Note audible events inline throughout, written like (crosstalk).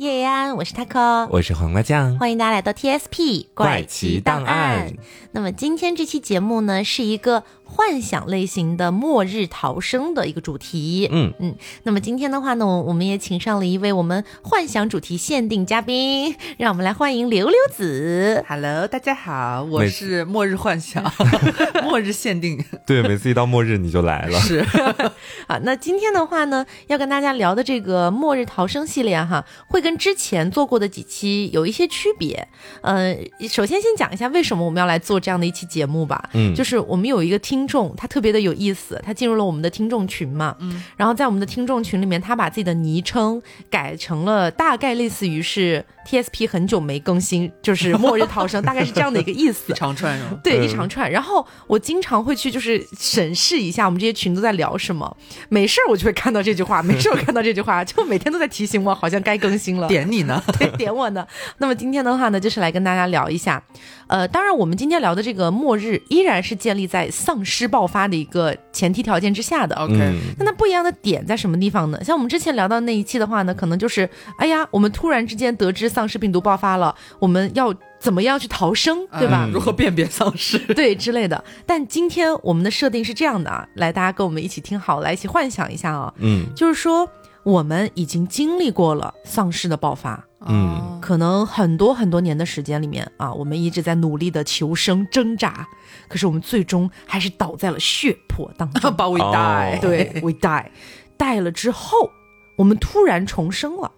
叶安，我是 taco，我是黄瓜酱，欢迎大家来到 TSP 怪奇档案。那么今天这期节目呢，是一个。幻想类型的末日逃生的一个主题，嗯嗯。那么今天的话呢，我我们也请上了一位我们幻想主题限定嘉宾，让我们来欢迎刘刘子。Hello，大家好，我是末日幻想，(laughs) 末日限定。对，每次一到末日你就来了。是 (laughs) 啊，那今天的话呢，要跟大家聊的这个末日逃生系列哈，会跟之前做过的几期有一些区别。呃，首先先讲一下为什么我们要来做这样的一期节目吧。嗯，就是我们有一个听。听众他特别的有意思，他进入了我们的听众群嘛，嗯，然后在我们的听众群里面，他把自己的昵称改成了大概类似于是 TSP 很久没更新，就是末日逃生，大概是这样的一个意思，(laughs) 一长串是吗？对，一长串。然后我经常会去就是审视一下我们这些群都在聊什么，没事儿我就会看到这句话，(laughs) 没事儿看到这句话，就每天都在提醒我，好像该更新了。点你呢？(laughs) 对，点我呢。那么今天的话呢，就是来跟大家聊一下，呃，当然我们今天聊的这个末日依然是建立在丧。尸爆发的一个前提条件之下的，OK，那它不一样的点在什么地方呢？像我们之前聊到那一期的话呢，可能就是，哎呀，我们突然之间得知丧尸病毒爆发了，我们要怎么样去逃生，对吧？如何辨别丧尸，(laughs) 对之类的。但今天我们的设定是这样的啊，来，大家跟我们一起听好，来一起幻想一下啊，嗯，就是说我们已经经历过了丧尸的爆发。嗯，可能很多很多年的时间里面啊，我们一直在努力的求生挣扎，可是我们最终还是倒在了血泊当中。But we die，对，we die，die 了之后，我们突然重生了，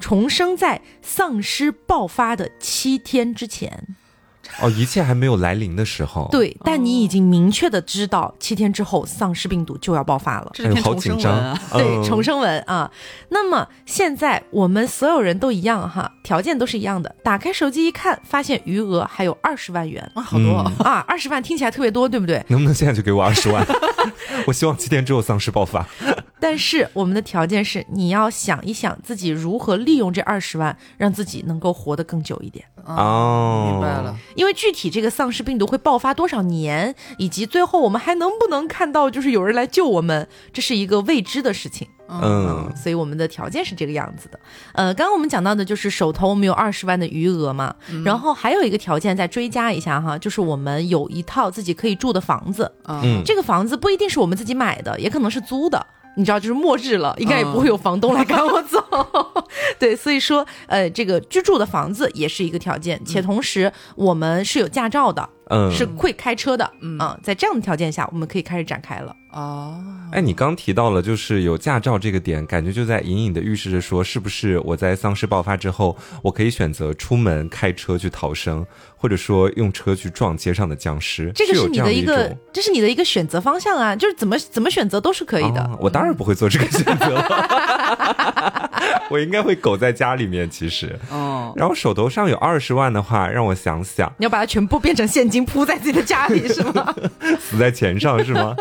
重生在丧尸爆发的七天之前。哦，一切还没有来临的时候，对，但你已经明确的知道七天之后丧尸病毒就要爆发了，这是篇重生文啊，对，重生文啊。那么现在我们所有人都一样哈，条件都是一样的。打开手机一看，发现余额还有二十万元，哇，好多啊！二十万听起来特别多，对不对？能不能现在就给我二十万？(laughs) 我希望七天之后丧尸爆发。但是我们的条件是，你要想一想自己如何利用这二十万，让自己能够活得更久一点。哦，明白了。因为具体这个丧尸病毒会爆发多少年，以及最后我们还能不能看到就是有人来救我们，这是一个未知的事情。嗯，所以我们的条件是这个样子的。呃，刚刚我们讲到的就是手头我们有二十万的余额嘛，然后还有一个条件再追加一下哈，就是我们有一套自己可以住的房子。嗯，这个房子不一定是我们自己买的，也可能是租的。你知道，就是末日了，应该也不会有房东来赶我走。(laughs) 对，所以说，呃，这个居住的房子也是一个条件，且同时我们是有驾照的。嗯，是会开车的，嗯，在这样的条件下，我们可以开始展开了。哦，哎，你刚提到了就是有驾照这个点，感觉就在隐隐的预示着说，是不是我在丧尸爆发之后，我可以选择出门开车去逃生，或者说用车去撞街上的僵尸？这个是你的一个，这是你的一个选择方向啊，就是怎么怎么选择都是可以的。我当然不会做这个选择，我应该会苟在家里面。其实，哦，然后手头上有二十万的话，让我想想，你要把它全部变成现金铺在自己的家里是吗？(laughs) 死在钱上是吗？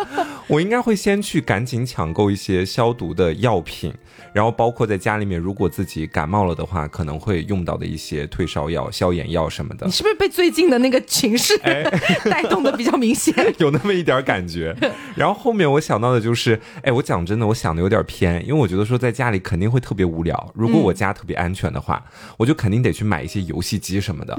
我应该会先去赶紧抢购一些消毒的药品，然后包括在家里面，如果自己感冒了的话，可能会用到的一些退烧药、消炎药什么的。你是不是被最近的那个 (laughs) 情势带动的比较明显？(laughs) 有那么一点感觉。(laughs) 然后后面我想到的就是，哎，我讲真的，我想的有点偏，因为我觉得说在家里肯定会特别无聊。如果我家特别安全的话，我就肯定得去买一些游戏机什么的，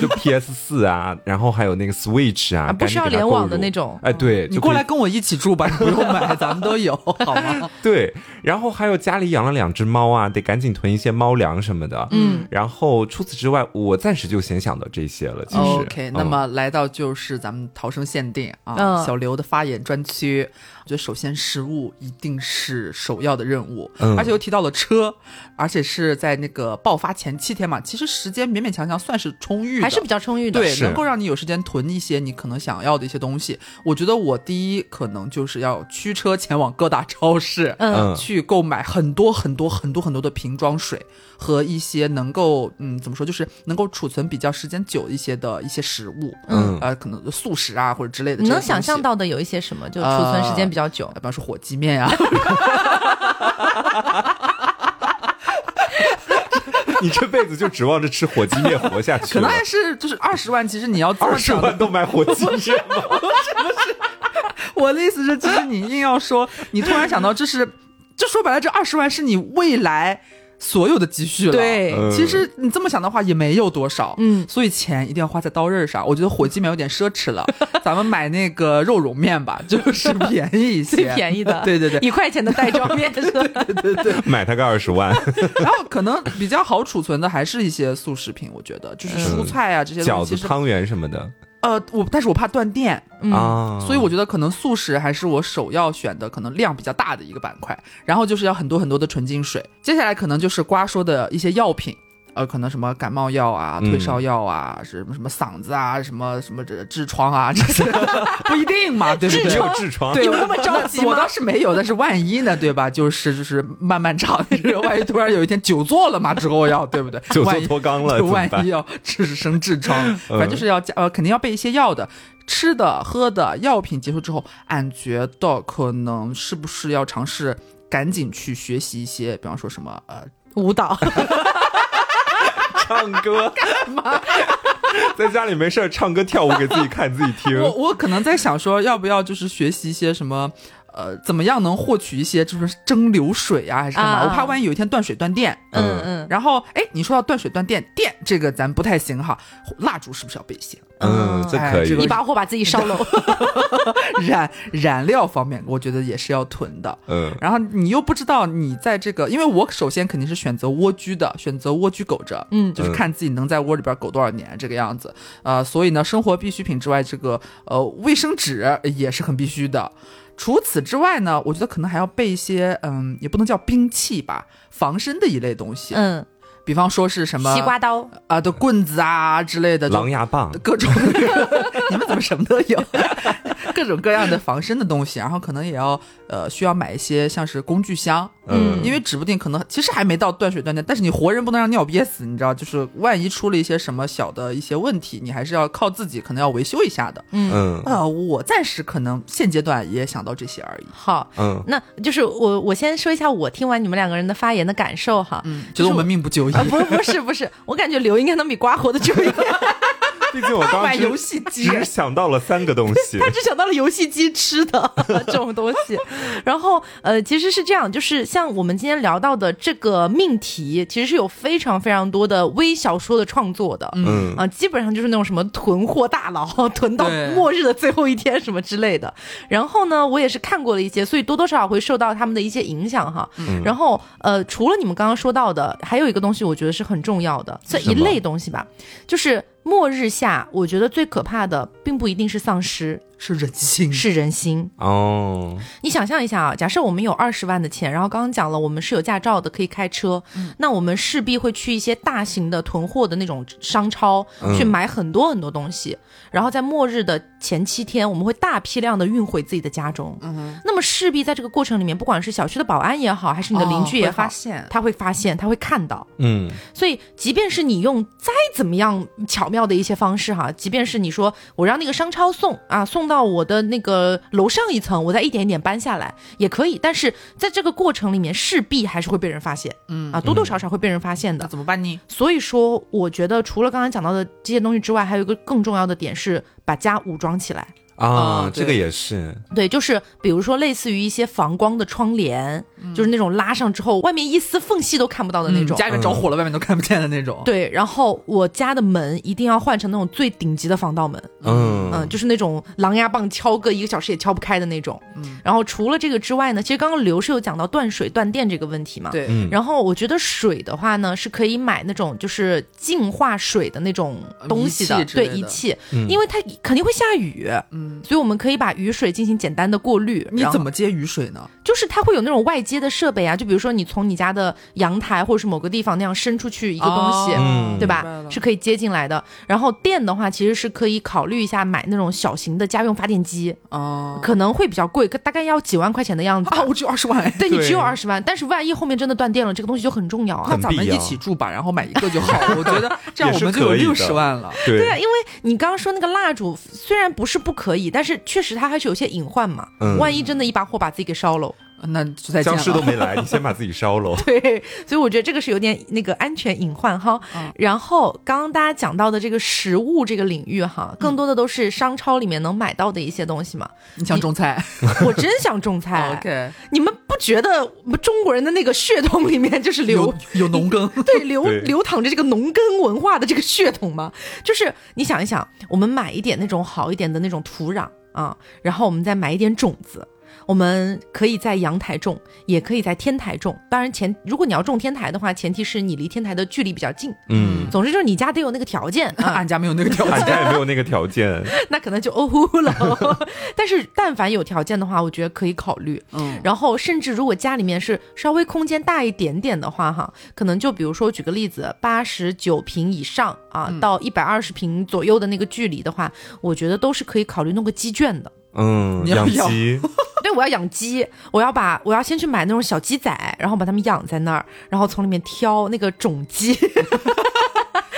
就 PS 四啊，然后还有那个 Switch 啊，不需要联网的那种。哎，对，你过来跟我一起住。不用买，咱们都有，(laughs) 好吗？对，然后还有家里养了两只猫啊，得赶紧囤一些猫粮什么的。嗯，然后除此之外，我暂时就先想到这些了。其实，OK，那么来到就是咱们逃生限定啊，小刘的发言专区。我觉得首先食物一定是首要的任务，而且又提到了车，而且是在那个爆发前七天嘛，其实时间勉勉强强算是充裕，还是比较充裕的，对，能够让你有时间囤一些你可能想要的一些东西。我觉得我第一可能就是要驱车前往各大超市，嗯，去购买很多很多很多很多的瓶装水和一些能够嗯怎么说，就是能够储存比较时间久一些的一些食物，嗯，呃，可能素食啊或者之类的。你能想象到的有一些什么，就储存时间。比较久，比方说火鸡面啊。(laughs) 你这辈子就指望着吃火鸡面活下去？可能还是就是二十万，其实你要二十万都买火鸡面吗？不是不是，我的意思是，其实你硬要说，你突然想到这是，就说白了，这二十万是你未来所有的积蓄了。对嗯其实你这么想的话，也没有多少。嗯所以钱一定要花在刀刃上。我觉得火鸡面有点奢侈了，(laughs) 咱们买那个肉蓉面吧，(laughs) 就是便宜一些，最 (laughs) 便宜的，对对对。一块钱的袋装面是吧？买它个二十万，然后可能比较好储存的还是一些速食品，我觉得就是蔬菜啊、这些饺子、汤圆什么的呃，我但是我怕断电，嗯啊，所以我觉得可能速食还是我首要选的，可能量比较大的一个板块。然后就是要很多很多的纯净水，接下来可能就是瓜说的一些药品。呃，可能什么感冒药啊、嗯退烧药啊，什么什么嗓子啊、什么什么这痔疮啊，这些 (laughs) 不一定嘛，对不对？只有痔疮，(laughs) 对，有那么着急吗我倒是没有，但是万一呢，对吧？就是就是漫漫长日，万一突然有一天久坐了嘛，之后要对不对？(laughs) 久坐万一脱肛了万一要致生痔疮，反正就是要加呃，肯定要备一些药的。吃的、喝的药品结束之后，俺觉得可能是不是要尝试赶紧去学习一些，比方说什么呃舞蹈，唱歌干嘛？(laughs) 在家里没事儿唱歌跳舞给自己看自己听。我我可能在想说，要不要就是学习一些什么，呃，怎么样能获取一些就是蒸馏水啊，还是干嘛？啊我怕万一有一天断水断电。嗯嗯，然后，哎，你说到断水断电，电这个咱不太行哈，蜡烛是不是要备一些？嗯，这可以哎这个一。把火把自己烧了。(laughs) 燃燃料方面，我觉得也是要囤的。嗯然后你又不知道你在这个，因为我首先肯定是选择蜗居的，选择蜗居苟着，嗯就是看自己能在窝里边苟多少年这个样子。呃，所以呢，生活必需品之外，这个呃卫生纸也是很必须的。除此之外呢，我觉得可能还要备一些，嗯，也不能叫兵器吧，防身的一类东西，嗯，比方说是什么西瓜刀，啊的棍子啊之类的，狼牙棒，各种，(laughs) 你们怎么什么都有？各种各样的防身的东西，(laughs) 然后可能也要呃需要买一些像是工具箱，嗯因为指不定可能其实还没到断水断电，但是你活人不能让尿憋死，你知道，就是万一出了一些什么小的一些问题，你还是要靠自己可能要维修一下的。嗯，啊呃，我暂时可能现阶段也想到这些而已。好。嗯，那就是我，我先说一下我听完你们两个人的发言的感受哈。嗯，觉得我们命不久矣。啊，不是不是不是，我感觉刘应该能比瓜活的久一点。(laughs) 毕竟我刚买游戏机只想到了三个东西，他只想到了游戏机吃的 (laughs) 这种东西。然后呃，其实是这样，就是像我们今天聊到的这个命题，其实是有非常非常多的微小说的创作的。嗯啊，基本上就是那种什么囤货大佬，(laughs) 囤到末日的最后一天什么之类的。然后呢，我也是看过了一些，所以多多少少会受到他们的一些影响哈。然后呃，除了你们刚刚说到的，还有一个东西，我觉得是很重要的，这一类东西吧，就是末日下，我觉得最可怕的并不一定是丧尸，是人心，是人心。哦，你想象一下啊，假设我们有二十万的钱，然后刚刚讲了我们是有驾照的，可以开车，那我们势必会去一些大型的囤货的那种商超、嗯。去买很多很多东西，然后在末日的前七天，我们会大批量的运回自己的家中。嗯那么势必在这个过程里面，不管是小区的保安也好，还是你的邻居也哦会好，发现。他会发现，他会看到。嗯。所以，即便是你用再怎么样巧妙的一些方式哈，即便是你说我让那个商超送啊，送到我的那个楼上一层，我再一点一点搬下来也可以，但是在这个过程里面，势必还是会被人发现，嗯啊，多多少少会被人发现的。那怎么办呢？所以说，我觉得除了刚才讲到的这些东西之外，还有一个更重要的点是把家武装起来。啊啊，这个也是，对，就是比如说类似于一些防光的窗帘，就是那种拉上之后外面一丝缝隙都看不到的那种。嗯家里面着火了，外面都看不见的那种。对，然后我家的门一定要换成那种最顶级的防盗门，嗯嗯，就是那种狼牙棒敲个一个小时也敲不开的那种。嗯然后除了这个之外呢，其实刚刚刘是有讲到断水断电这个问题嘛。。对，嗯然后我觉得水的话呢，是可以买那种就是净化水的那种东西的，对仪器因为它肯定会下雨，嗯，所以我们可以把雨水进行简单的过滤。你怎么接雨水呢？就是它会有那种外接的设备啊，就比如说你从你家的阳台或者是某个地方那样伸出去一个东西，嗯对吧是可以接进来的。然后电的话，其实是可以考虑一下买那种小型的家用发电机，哦可能会比较贵，大概要几万块钱的样子。啊，我只有二十万哎。对你只有对二十万，但是万一后面真的断电了，这个东西就很重要啊那。咱们一起住吧，然后买一个就好了。(laughs) 我觉得这样我们就有六十万了。对对啊，因为你刚刚说那个蜡烛，虽然不是不可以，但是确实它还是有些隐患嘛。嗯万一真的一把火把自己给烧了，那就再僵。尸都没来，你先把自己烧了。(laughs) 对，所以我觉得这个是有点那个安全隐患哈。嗯然后刚刚大家讲到的这个食物这个领域哈，更多的都是商超里面能买到的一些东西嘛。你想种菜我真想种菜。？(laughs) OK，你们不觉得我们中国人的那个血统里面就是流有有农耕，(laughs) 对流对流淌着这个农耕文化的这个血统吗？就是你想一想，我们买一点那种好一点的那种土壤啊，然后我们再买一点种子。我们可以在阳台种，也可以在天台种。当然前，如果你要种天台的话，前提是你离天台的距离比较近。嗯，总之就是你家得有那个条件 (laughs) 啊，俺家没有那个条件俺。(laughs) 家也没有那个条件。那可能就哦呼了。(laughs) 但是但凡有条件的话，我觉得可以考虑。嗯，然后甚至如果家里面是稍微空间大一点点的话，哈，可能就比如说举个例子，八十九平以上啊，到一百二十平左右的那个距离的话，我觉得都是可以考虑弄个鸡圈的。嗯，你要养鸡，对，我要养鸡，我要把我要先去买那种小鸡仔，然后把它们养在那儿，然后从里面挑那个种鸡。(laughs)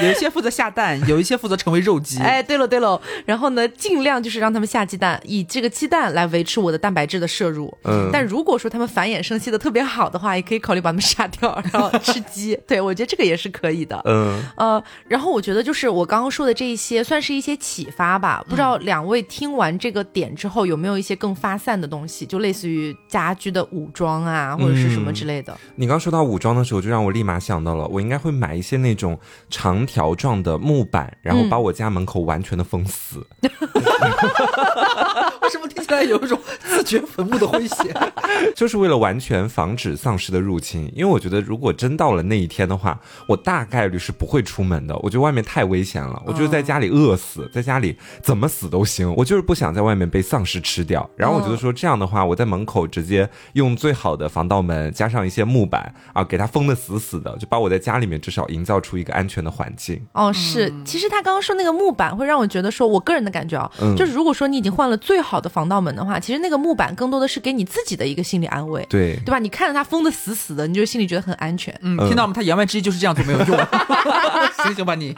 有一些负责下蛋，有一些负责成为肉鸡。哎，对了对了，然后呢，尽量就是让它们下鸡蛋，以这个鸡蛋来维持我的蛋白质的摄入。嗯，但如果说它们繁衍生息的特别好的话，也可以考虑把它们杀掉，然后吃鸡。(laughs) 对我觉得这个也是可以的。嗯，呃，然后我觉得就是我刚刚说的这一些，算是一些启发吧。不知道两位听完这个点之后，有没有一些更发散的东西，就类似于家居的武装啊，或者是什么之类的。你刚说到武装的时候，就让我立马想到了，我应该会买一些那种长条状的木板，然后把我家门口完全的封死。(laughs) (laughs) 为什么听起来有一种自掘坟墓的诙谐？(laughs) 就是为了完全防止丧尸的入侵。因为我觉得，如果真到了那一天的话，我大概率是不会出门的。我觉得外面太危险了，我就是在家里饿死，在家里怎么死都行。我就是不想在外面被丧尸吃掉。然后我觉得说这样的话，我在门口直接用最好的防盗门，加上一些木板啊，给它封的死死的，就把我在家里面至少营造出一个安全的环境。哦，是，其实他刚刚说那个木板会让我觉得说，我个人的感觉啊，嗯就是如果说你已经换了最好的防盗门的话，其实那个木板更多的是给你自己的一个心理安慰，对，对吧？你看着它封的死死的，你就心里觉得很安全。嗯，听到吗？他言外之意就是这样做没有用。(laughs) 醒醒吧你！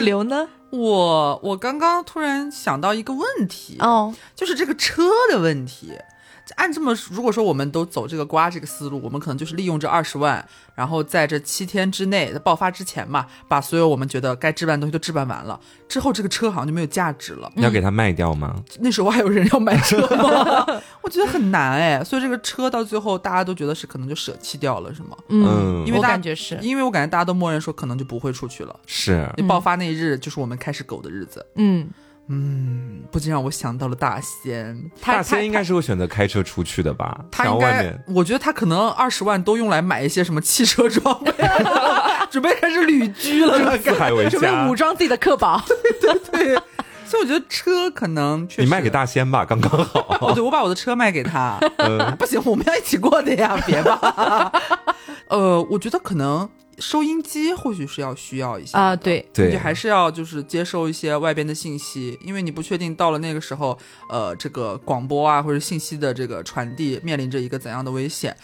刘呢？我我刚刚突然想到一个问题，哦，就是这个车的问题。按这么，如果说我们都走这个瓜这个思路，我们可能就是利用这二十万，然后在这七天之内，在爆发之前嘛，把所有我们觉得该置办的东西都置办完了，之后这个车好像就没有价值了。你要给它卖掉吗？(laughs) 那时候还有人要买车吗？(laughs) 我觉得很难哎，所以这个车到最后大家都觉得是可能就舍弃掉了，是吗？嗯，因为大感觉是，因为我感觉大家都默认说可能就不会出去了，是，你爆发那一日就是我们开始狗的日子。嗯，嗯，不禁让我想到了大仙，他大仙应该是会选择开车出去的吧？想他应该要外面，我觉得他可能二十万都用来买一些什么汽车装备，(laughs) 准备开始旅居了，四海为准备武。装自己的客宝。对对对。所以我觉得车可能确实，你卖给大仙吧，刚刚好。哦，对，我把我的车卖给他，嗯不行，我们要一起过的呀，别吧。呃，我觉得可能收音机或许是要需要一些啊，对，对。你还是要就是接收一些外边的信息，因为你不确定到了那个时候，呃，这个广播啊或者信息的这个传递面临着一个怎样的危险。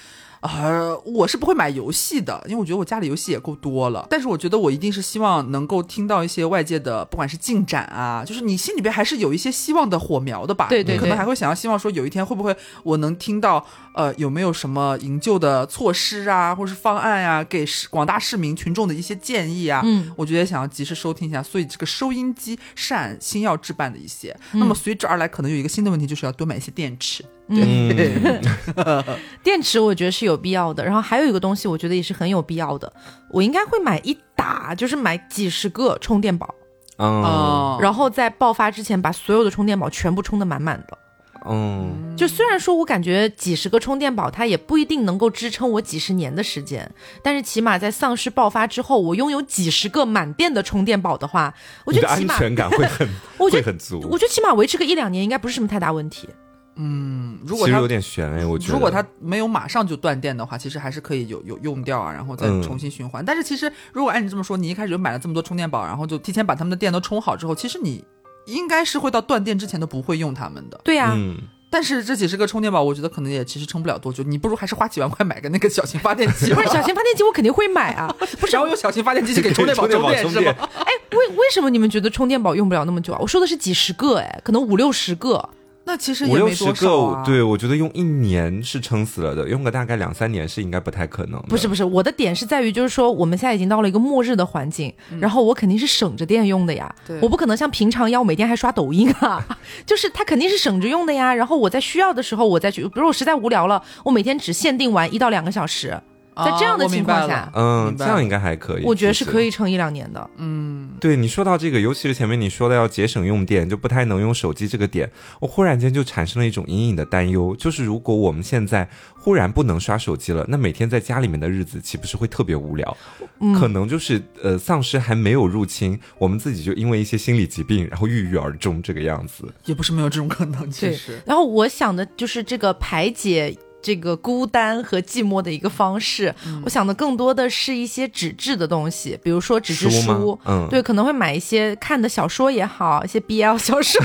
呃，我是不会买游戏的，因为我觉得我家里游戏也够多了。但是我觉得我一定是希望能够听到一些外界的，不管是进展啊，就是你心里边还是有一些希望的火苗的吧。对对对可能还会想要希望说，有一天会不会我能听到，呃，有没有什么营救的措施啊，或是方案呀、给市广大市民群众的一些建议啊。嗯，我觉得想要及时收听一下，所以这个收音机是按新药置办的一些。那么随之而来，可能有一个新的问题，就是要多买一些电池。嗯，(laughs) 电池我觉得是有必要的，然后还有一个东西，我觉得也是很有必要的。我应该会买一打，就是买几十个充电宝，嗯哦然后在爆发之前把所有的充电宝全部充的满满的。嗯，就虽然说我感觉几十个充电宝它也不一定能够支撑我几十年的时间，但是起码在丧尸爆发之后，我拥有几十个满电的充电宝的话，我觉得安全感会很 (laughs) 我觉得会很足。我觉得起码维持个一两年应该不是什么太大问题。嗯，如果它其实有点悬哎，我觉得。如果它没有马上就断电的话，其实还是可以有有用掉啊，然后再嗯重新循环。但是其实如果按你这么说，你一开始就买了这么多充电宝，然后就提前把他们的电都充好之后，其实你应该是会到断电之前都不会用它们的。对呀、嗯，但是这几十个充电宝，我觉得可能也其实撑不了多久。你不如还是花几万块买个那个小型发电机吧，不 (laughs) 是小型发电机，我肯定会买啊。(laughs) 不是然后用小型发电机去给充电宝充电是吗？(laughs) 哎，为为什么你们觉得充电宝用不了那么久啊？我说的是几十个，哎，可能五六十个。那其实五六也没多十个，少啊。对我觉得用一年是撑死了的，用个大概两三年是应该不太可能。不是不是，我的点是在于，就是说我们现在已经到了一个末日的环境，然后我肯定是省着电用的呀，我不可能像平常一样我每天还刷抖音啊，(laughs) 就是它肯定是省着用的呀。然后我在需要的时候我再去，比如我实在无聊了，我每天只限定玩一到两个小时，啊，在这样的情况下嗯，这样应该还可以。我觉得是可以撑一两年的。嗯，对你说到这个，尤其是前面你说的要节省用电，就不太能用手机这个点，我忽然间就产生了一种隐隐的担忧，就是如果我们现在忽然不能刷手机了，那每天在家里面的日子岂不是会特别无聊？嗯可能就是呃，丧尸还没有入侵，我们自己就因为一些心理疾病，然后郁郁而终这个样子。也不是没有这种可能。其对实，然后我想的就是这个排解这个孤单和寂寞的一个方式，我想的更多的是一些纸质的东西，比如说纸质书。书，嗯。对，可能会买一些看的小说也好，一些 BL 小说，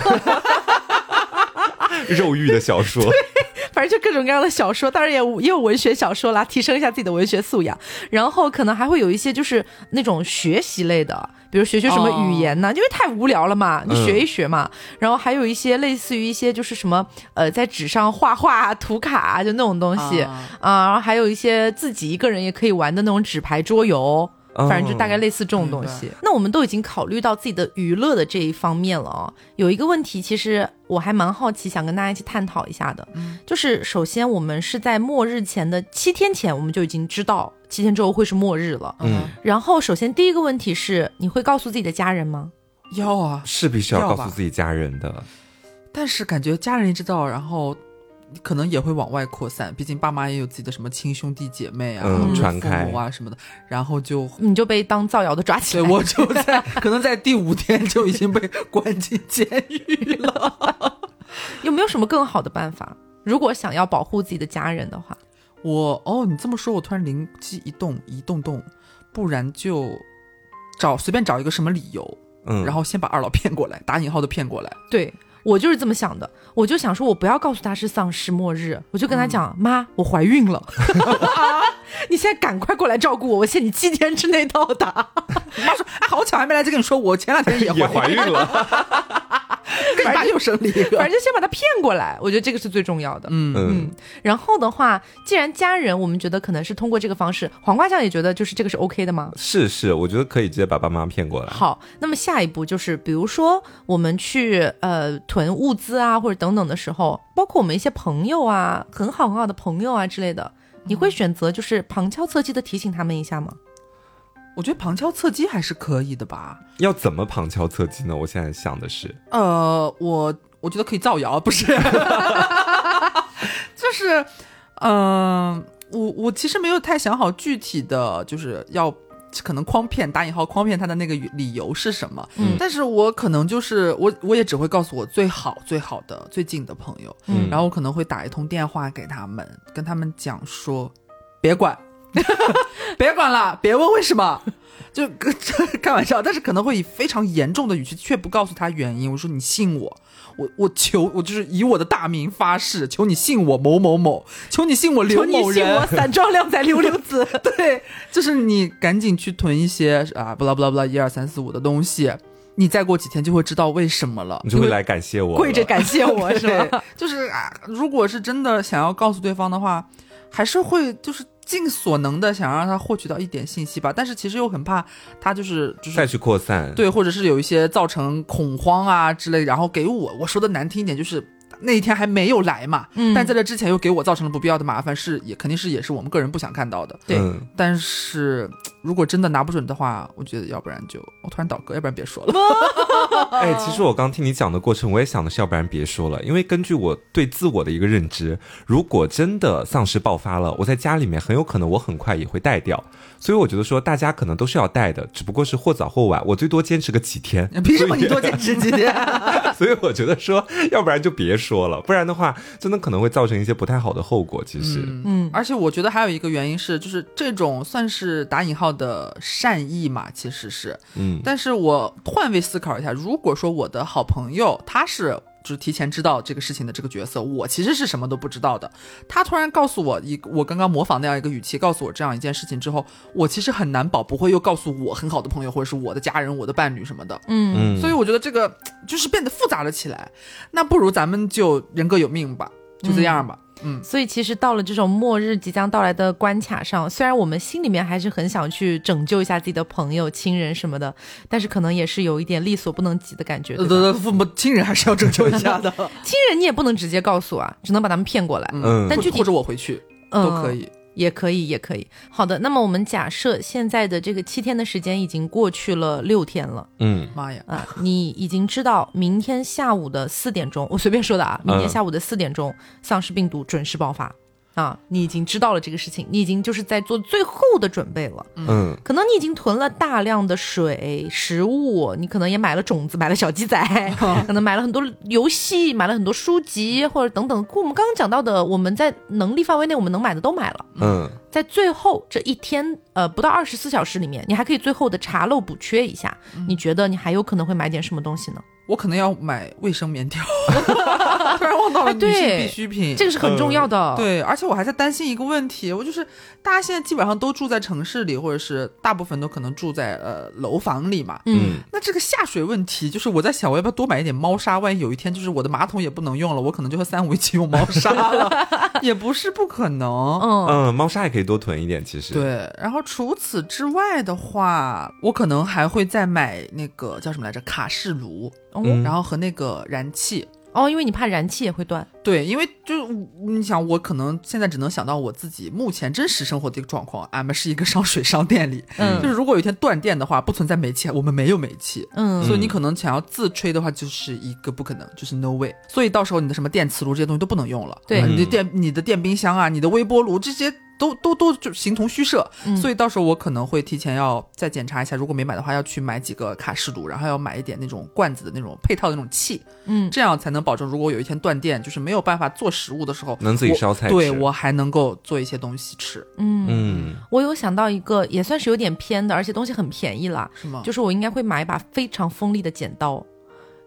(laughs) 肉欲的小说，反正就各种各样的小说，当然也也有文学小说啦，提升一下自己的文学素养。然后可能还会有一些就是那种学习类的，比如学学什么语言呢？因为太无聊了嘛，你学一学嘛。然后还有一些类似于一些就是什么呃，在纸上画画、涂卡就那种东西啊啊然后还有一些自己一个人也可以玩的那种纸牌桌游。反正就大概类似这种东西。那我们都已经考虑到自己的娱乐的这一方面了啊、有一个问题，其实我还蛮好奇，想跟大家一起探讨一下的，就是首先我们是在末日前的七天前，我们就已经知道七天之后会是末日了。嗯，然后，首先第一个问题是，你会告诉自己的家人吗？要啊，是必须要告诉自己家人的。但是感觉家人一知道，然后可能也会往外扩散，毕竟爸妈也有自己的什么亲兄弟姐妹啊，父母啊什么的，然后就。你就被当造谣的抓起来。对，我就在可能在第五天就已经被关进监狱了。(laughs) 有没有什么更好的办法？如果想要保护自己的家人的话，我哦，你这么说，我突然灵机一动，一动动，不然就找随便找一个什么理由，嗯，然后先把二老骗过来，打引号的骗过来。对我就是这么想的，我就想说，我不要告诉他是丧尸末日，我就跟他讲，妈，我怀孕了，(laughs) 你现在赶快过来照顾我，我限你七天之内到达。妈说，哎，好巧，还没来得及跟你说，我前两天也也怀怀孕了。(laughs) 跟你爸又生了一个。反正就先把他骗过来，我觉得这个是最重要的。嗯嗯嗯，然后的话，既然家人我们觉得可能是通过这个方式，黄瓜酱也觉得就是这个是 OK 的吗？是是，我觉得可以直接把爸妈骗过来。好，那么下一步就是，比如说我们去呃囤物资啊，或者等等的时候，包括我们一些朋友啊，很好很好的朋友啊之类的，你会选择就是旁敲侧击的提醒他们一下吗？我觉得旁敲侧击还是可以的吧。要怎么旁敲侧击呢？我现在想的是，呃，我我觉得可以造谣，不是，(laughs) 就是，嗯、我我其实没有太想好具体的就是要可能诓骗打引号诓骗他的那个理由是什么，嗯但是我可能就是我我也只会告诉我最好最好的最近的朋友，嗯然后我可能会打一通电话给他们，跟他们讲说，别管，(laughs) 别管了，别问为什么。就跟 (laughs) 开玩笑，但是可能会以非常严重的语气，却不告诉他原因。我说你信我，我我求我就是以我的大名发誓，求你信我某某某，求你信我刘求某人你信我，(laughs) 散装靓仔溜溜子。对，就是你赶紧去囤一些啊，不啦不啦不啦，一二三四五的东西，你再过几天就会知道为什么了。你就会来感谢我，跪着感谢我是对吧？，就是啊，如果是真的想要告诉对方的话，还是会就是尽所能的想让他获取到一点信息吧。但是其实又很怕他就是就是。再去扩散。对，或者是有一些造成恐慌啊之类，然后给我我说的难听一点，就是那一天还没有来嘛，嗯但在这之前又给我造成了不必要的麻烦，是也肯定是也是我们个人不想看到的。对嗯但是如果真的拿不准的话，我觉得要不然就我突然倒戈，要不然别说了。(laughs) 哎，其实我刚听你讲的过程，我也想的是，要不然别说了，因为根据我对自我的一个认知，如果真的丧尸爆发了，我在家里面很有可能我很快也会带掉，所以我觉得说大家可能都是要带的，只不过是或早或晚，我最多坚持个几天。凭什么你多坚持几天？(laughs) 所以我觉得说，要不然就别说了，不然的话，真的可能会造成一些不太好的后果。其实，嗯而且我觉得还有一个原因是，就是这种算是打引号的善意嘛，其实是。嗯，但是我换位思考一下，如果说我的好朋友他是就是提前知道这个事情的这个角色，我其实是什么都不知道的。他突然告诉我一我刚刚模仿那样一个语气，告诉我这样一件事情之后，我其实很难保不会又告诉我很好的朋友或者是我的家人、我的伴侣什么的。嗯，所以我觉得这个就是变得复杂了起来。那不如咱们就人各有命吧，就这样吧。嗯，所以其实到了这种末日即将到来的关卡上，虽然我们心里面还是很想去拯救一下自己的朋友、亲人什么的，但是可能也是有一点力所不能及的感觉。呃，父母亲人还是要拯救一下的。(laughs) 亲人你也不能直接告诉啊，只能把他们骗过来。嗯，但具体或者我回去都可以。也可以，也可以。好的，那么我们假设现在的这个七天的时间已经过去了六天了。嗯，妈呀！啊，你已经知道明天下午的四点钟，我随便说的啊，明天下午的四点钟，丧尸病毒准时爆发。啊，你已经知道了这个事情，你已经就是在做最后的准备了。嗯，可能你已经囤了大量的水、食物，你可能也买了种子，买了小鸡仔，可能买了很多游戏，买了很多书籍，或者等等。我们刚刚讲到的，我们在能力范围内我们能买的都买了。嗯，在最后这一天，呃，不到二十四小时里面，你还可以最后的查漏补缺一下。你觉得你还有可能会买点什么东西呢？我可能要买卫生棉条，(laughs) 突然忘到了女性必需品，这个是很重要的。对，而且我还在担心一个问题，我就是大家现在基本上都住在城市里，或者是大部分都可能住在呃楼房里嘛。嗯，那这个下水问题，就是我在想，我要不要多买一点猫砂？万一有一天就是我的马桶也不能用了，我可能就和三五一起用猫砂了，(laughs) 也不是不可能。嗯嗯，猫砂也可以多囤一点，其实。对，然后除此之外的话，我可能还会再买那个叫什么来着，卡式炉。嗯，然后和那个燃气哦，因为你怕燃气也会断。对，因为就你想，我可能现在只能想到我自己目前真实生活的一个状况。俺们是一个上水商店里，嗯，就是如果有一天断电的话，不存在煤气，我们没有煤气，嗯，所以你可能想要自吹的话，就是一个不可能，就是 no way。所以到时候你的什么电磁炉这些东西都不能用了，对，你的电、你的电冰箱啊，你的微波炉这些。都都都就形同虚设，所以到时候我可能会提前要再检查一下，如果没买的话，要去买几个卡式炉，然后要买一点那种罐子的那种配套的那种气，嗯，这样才能保证，如果有一天断电，就是没有办法做食物的时候，能自己烧菜，对我还能够做一些东西吃。嗯嗯，我有想到一个也算是有点偏的，而且东西很便宜啦，是吗？就是我应该会买一把非常锋利的剪刀，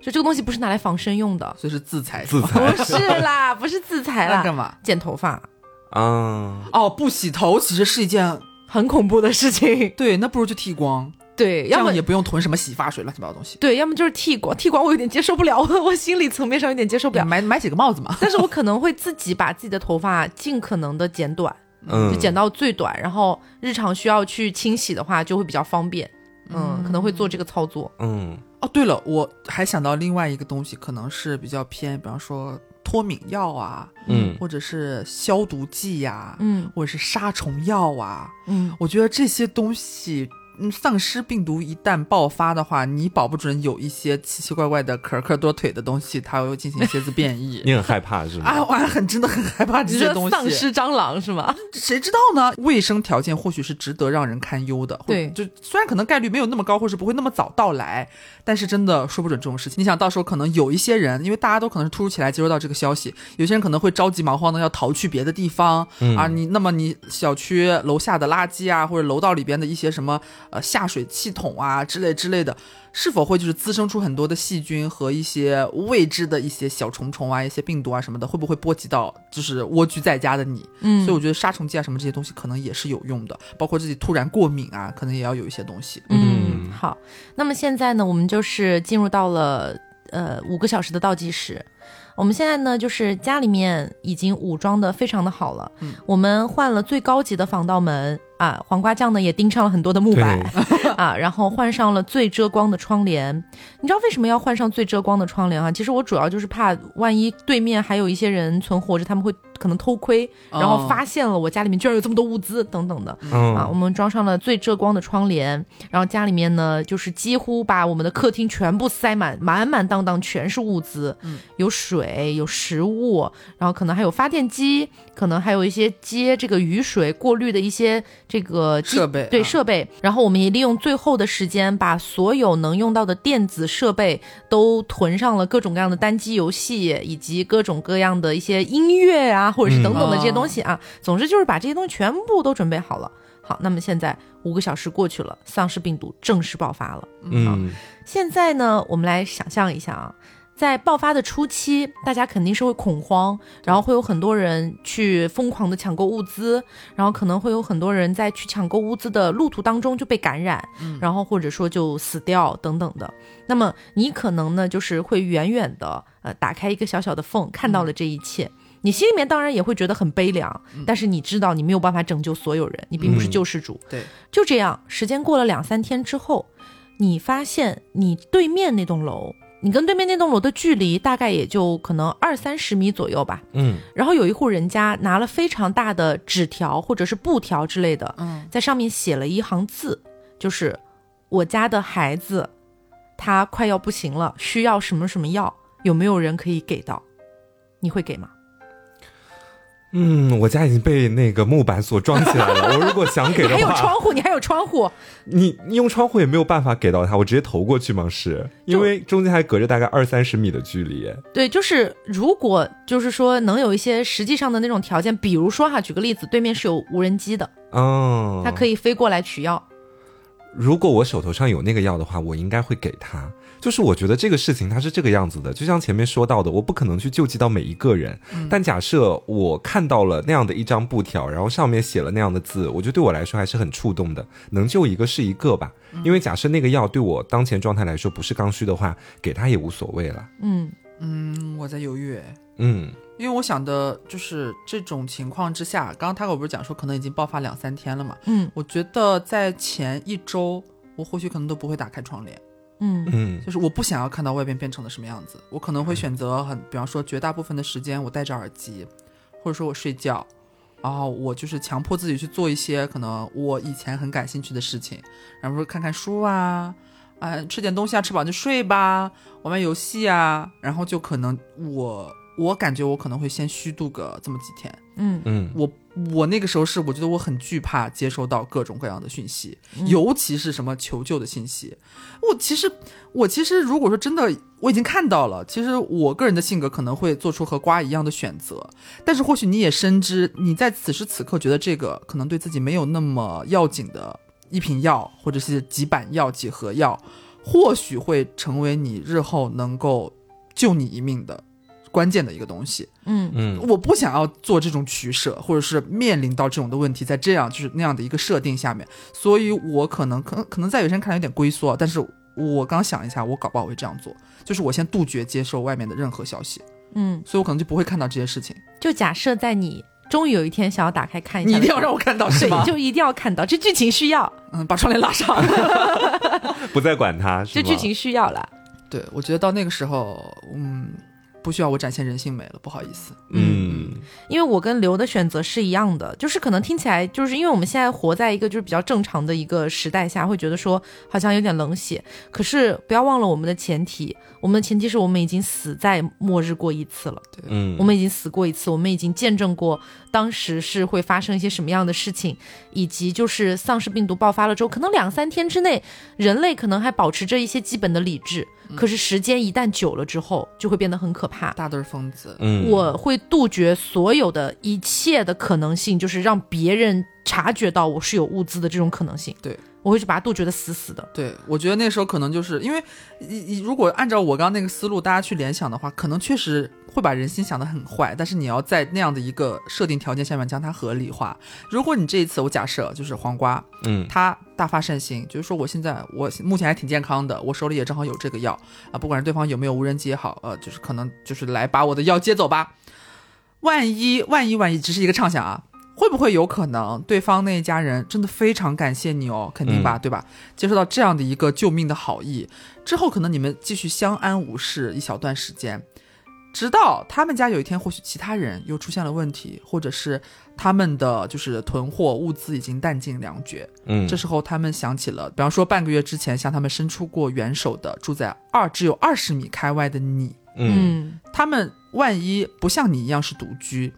就这个东西不是拿来防身用的，所以是自裁，自裁不是啦，不是自裁啦，干嘛？剪头发。啊哦，不洗头其实是一件很恐怖的事情。(laughs) 对，那不如就剃光。(laughs) 对，要么也不用囤什么洗发水乱七八糟东西。对，要么就是剃光，剃光我有点接受不了，(laughs) 我心理层面上有点接受不了。买买几个帽子嘛。但是我可能会自己把自己的头发尽可能的剪短，嗯，就剪到最短，然后日常需要去清洗的话就会比较方便。嗯，可能会做这个操作。嗯，哦，对了，我还想到另外一个东西，可能是比较偏，比方说。脱敏药啊，嗯，或者是消毒剂呀，嗯，或者是杀虫药啊，嗯，我觉得这些东西。嗯，丧尸病毒一旦爆发的话，你保不准有一些奇奇怪怪的可可多腿的东西，它会进行一些子变异。(laughs) 你很害怕是吗？啊，我很真的很害怕这些东西。丧尸蟑螂是吗？谁知道呢？卫生条件或许是值得让人堪忧的。对，就虽然可能概率没有那么高，或是不会那么早到来，但是真的说不准这种事情。你想到时候可能有一些人，因为大家都可能是突如其来接收到这个消息，有些人可能会着急忙慌的要逃去别的地方啊。你那么你小区楼下的垃圾啊，或者楼道里边的一些什么呃下水。系统啊之类之类的，是否会就是滋生出很多的细菌和一些未知的一些小虫虫啊、一些病毒啊什么的，会不会波及到就是蜗居在家的你？嗯，所以我觉得杀虫剂啊什么这些东西可能也是有用的，包括自己突然过敏啊，可能也要有一些东西。嗯，好，那么现在呢，我们就是进入到了呃五个小时的倒计时。我们现在呢，就是家里面已经武装的非常的好了，嗯，我们换了最高级的防盗门。啊，黄瓜酱呢也钉上了很多的木板 (laughs) 啊，然后换上了最遮光的窗帘。你知道为什么要换上最遮光的窗帘啊？其实我主要就是怕万一对面还有一些人存活着，他们会可能偷窥，然后发现了我家里面居然有这么多物资等等的。啊。我们装上了最遮光的窗帘，然后家里面呢就是几乎把我们的客厅全部塞满，满满当当全是物资，有水，有食物，然后可能还有发电机，可能还有一些接这个雨水过滤的一些。这个设备对设备，然后我们也利用最后的时间，把所有能用到的电子设备都囤上了，各种各样的单机游戏，以及各种各样的一些音乐啊，或者是等等的这些东西啊。总之就是把这些东西全部都准备好了。好，那么现在五个小时过去了，丧尸病毒正式爆发了。嗯，现在呢，我们来想象一下啊。在爆发的初期，大家肯定是会恐慌，然后会有很多人去疯狂的抢购物资，然后可能会有很多人在去抢购物资的路途当中就被感染，然后或者说就死掉等等的。那么你可能呢，就是会远远的呃打开一个小小的缝，看到了这一切。你心里面当然也会觉得很悲凉，但是你知道你没有办法拯救所有人，你并不是救世主。对，就这样，时间过了两三天之后，你发现你对面那栋楼，你跟对面那栋楼的距离大概也就可能二三十米左右吧。嗯，然后有一户人家拿了非常大的纸条或者是布条之类的，嗯，在上面写了一行字，就是我家的孩子，他快要不行了，需要什么什么药，有没有人可以给到？你会给吗？嗯，我家已经被那个木板锁装起来了。(laughs) 我如果想给的话，还有窗户，(laughs) 你还有窗户，你用窗户也没有办法给到他，我直接投过去吗？是因为中间还隔着大概二三十米的距离。对，就是如果就是说能有一些实际上的那种条件，比如说哈，举个例子，对面是有无人机的，哦，它可以飞过来取药。如果我手头上有那个药的话，我应该会给他。就是我觉得这个事情它是这个样子的，就像前面说到的，我不可能去救济到每一个人。但假设我看到了那样的一张布条，然后上面写了那样的字，我觉得对我来说还是很触动的。能救一个是一个吧，因为假设那个药对我当前状态来说不是刚需的话，给他也无所谓了。嗯嗯，我在犹豫。嗯，因为我想的就是这种情况之下，刚刚他给我不是讲说可能已经爆发两三天了嘛？嗯，我觉得在前一周，我或许可能都不会打开窗帘。嗯。嗯，就是我不想要看到外边变成了什么样子，我可能会选择很，比方说绝大部分的时间我戴着耳机，或者说我睡觉，然后我就是强迫自己去做一些可能我以前很感兴趣的事情，然后说看看书啊，啊吃点东西啊，吃饱就睡吧，玩玩游戏啊，然后就可能我我感觉我可能会先虚度个这么几天，嗯。嗯，我我那个时候是我觉得我很惧怕接收到各种各样的讯息，嗯尤其是什么求救的信息。我其实我其实如果说真的我已经看到了，其实我个人的性格可能会做出和瓜一样的选择，但是或许你也深知你在此时此刻觉得这个可能对自己没有那么要紧的一瓶药，或者是几板药、几盒药，或许会成为你日后能够救你一命的关键的一个东西。嗯嗯我不想要做这种取舍，或者是面临到这种的问题，在这样就是那样的一个设定下面，所以我可能可能可能在有些人看来有点龟缩，但是我刚想一下，我搞不好会这样做，就是我先杜绝接受外面的任何消息，嗯，所以我可能就不会看到这些事情。就假设在你终于有一天想要打开看一下你一定要让我看到是吗，？就一定要看到，这剧情需要，嗯，把窗帘拉上。(laughs) 不再管他，这剧情需要了。对，我觉得到那个时候，嗯，不需要我展现人性美了，不好意思。嗯因为我跟刘的选择是一样的，就是可能听起来，就是因为我们现在活在一个就是比较正常的一个时代下，会觉得说好像有点冷血。可是不要忘了我们的前提，我们的前提是我们已经死在末日过一次了，对嗯，我们已经死过一次，我们已经见证过当时是会发生一些什么样的事情，以及就是丧尸病毒爆发了之后，可能两三天之内，人类可能还保持着一些基本的理智，可是时间一旦久了之后，就会变得很可怕。大对儿疯子，嗯我会杜绝所有的一切的可能性，就是让别人察觉到我是有物资的这种可能性。对，我会去把它杜绝的死死的。对，我觉得那时候可能就是因为，如果按照我刚刚那个思路，大家去联想的话，可能确实会把人心想得很坏，但是你要在那样的一个设定条件下面将它合理化。如果你这一次，我假设就是黄瓜，嗯他大发善心，就是说我现在我目前还挺健康的，我手里也正好有这个药啊，不管是对方有没有无人机也好，呃，就是可能就是来把我的药接走吧。万一万一万一，只是一个畅想啊，会不会有可能对方那一家人真的非常感谢你哦？肯定吧，对吧？接受到这样的一个救命的好意之后，可能你们继续相安无事一小段时间，直到他们家有一天或许其他人又出现了问题，或者是他们的就是囤货物资已经弹尽粮绝，嗯，这时候他们想起了，比方说半个月之前向他们伸出过援手的住在二只有二十米开外的你，嗯。他们万一不像你一样是独居，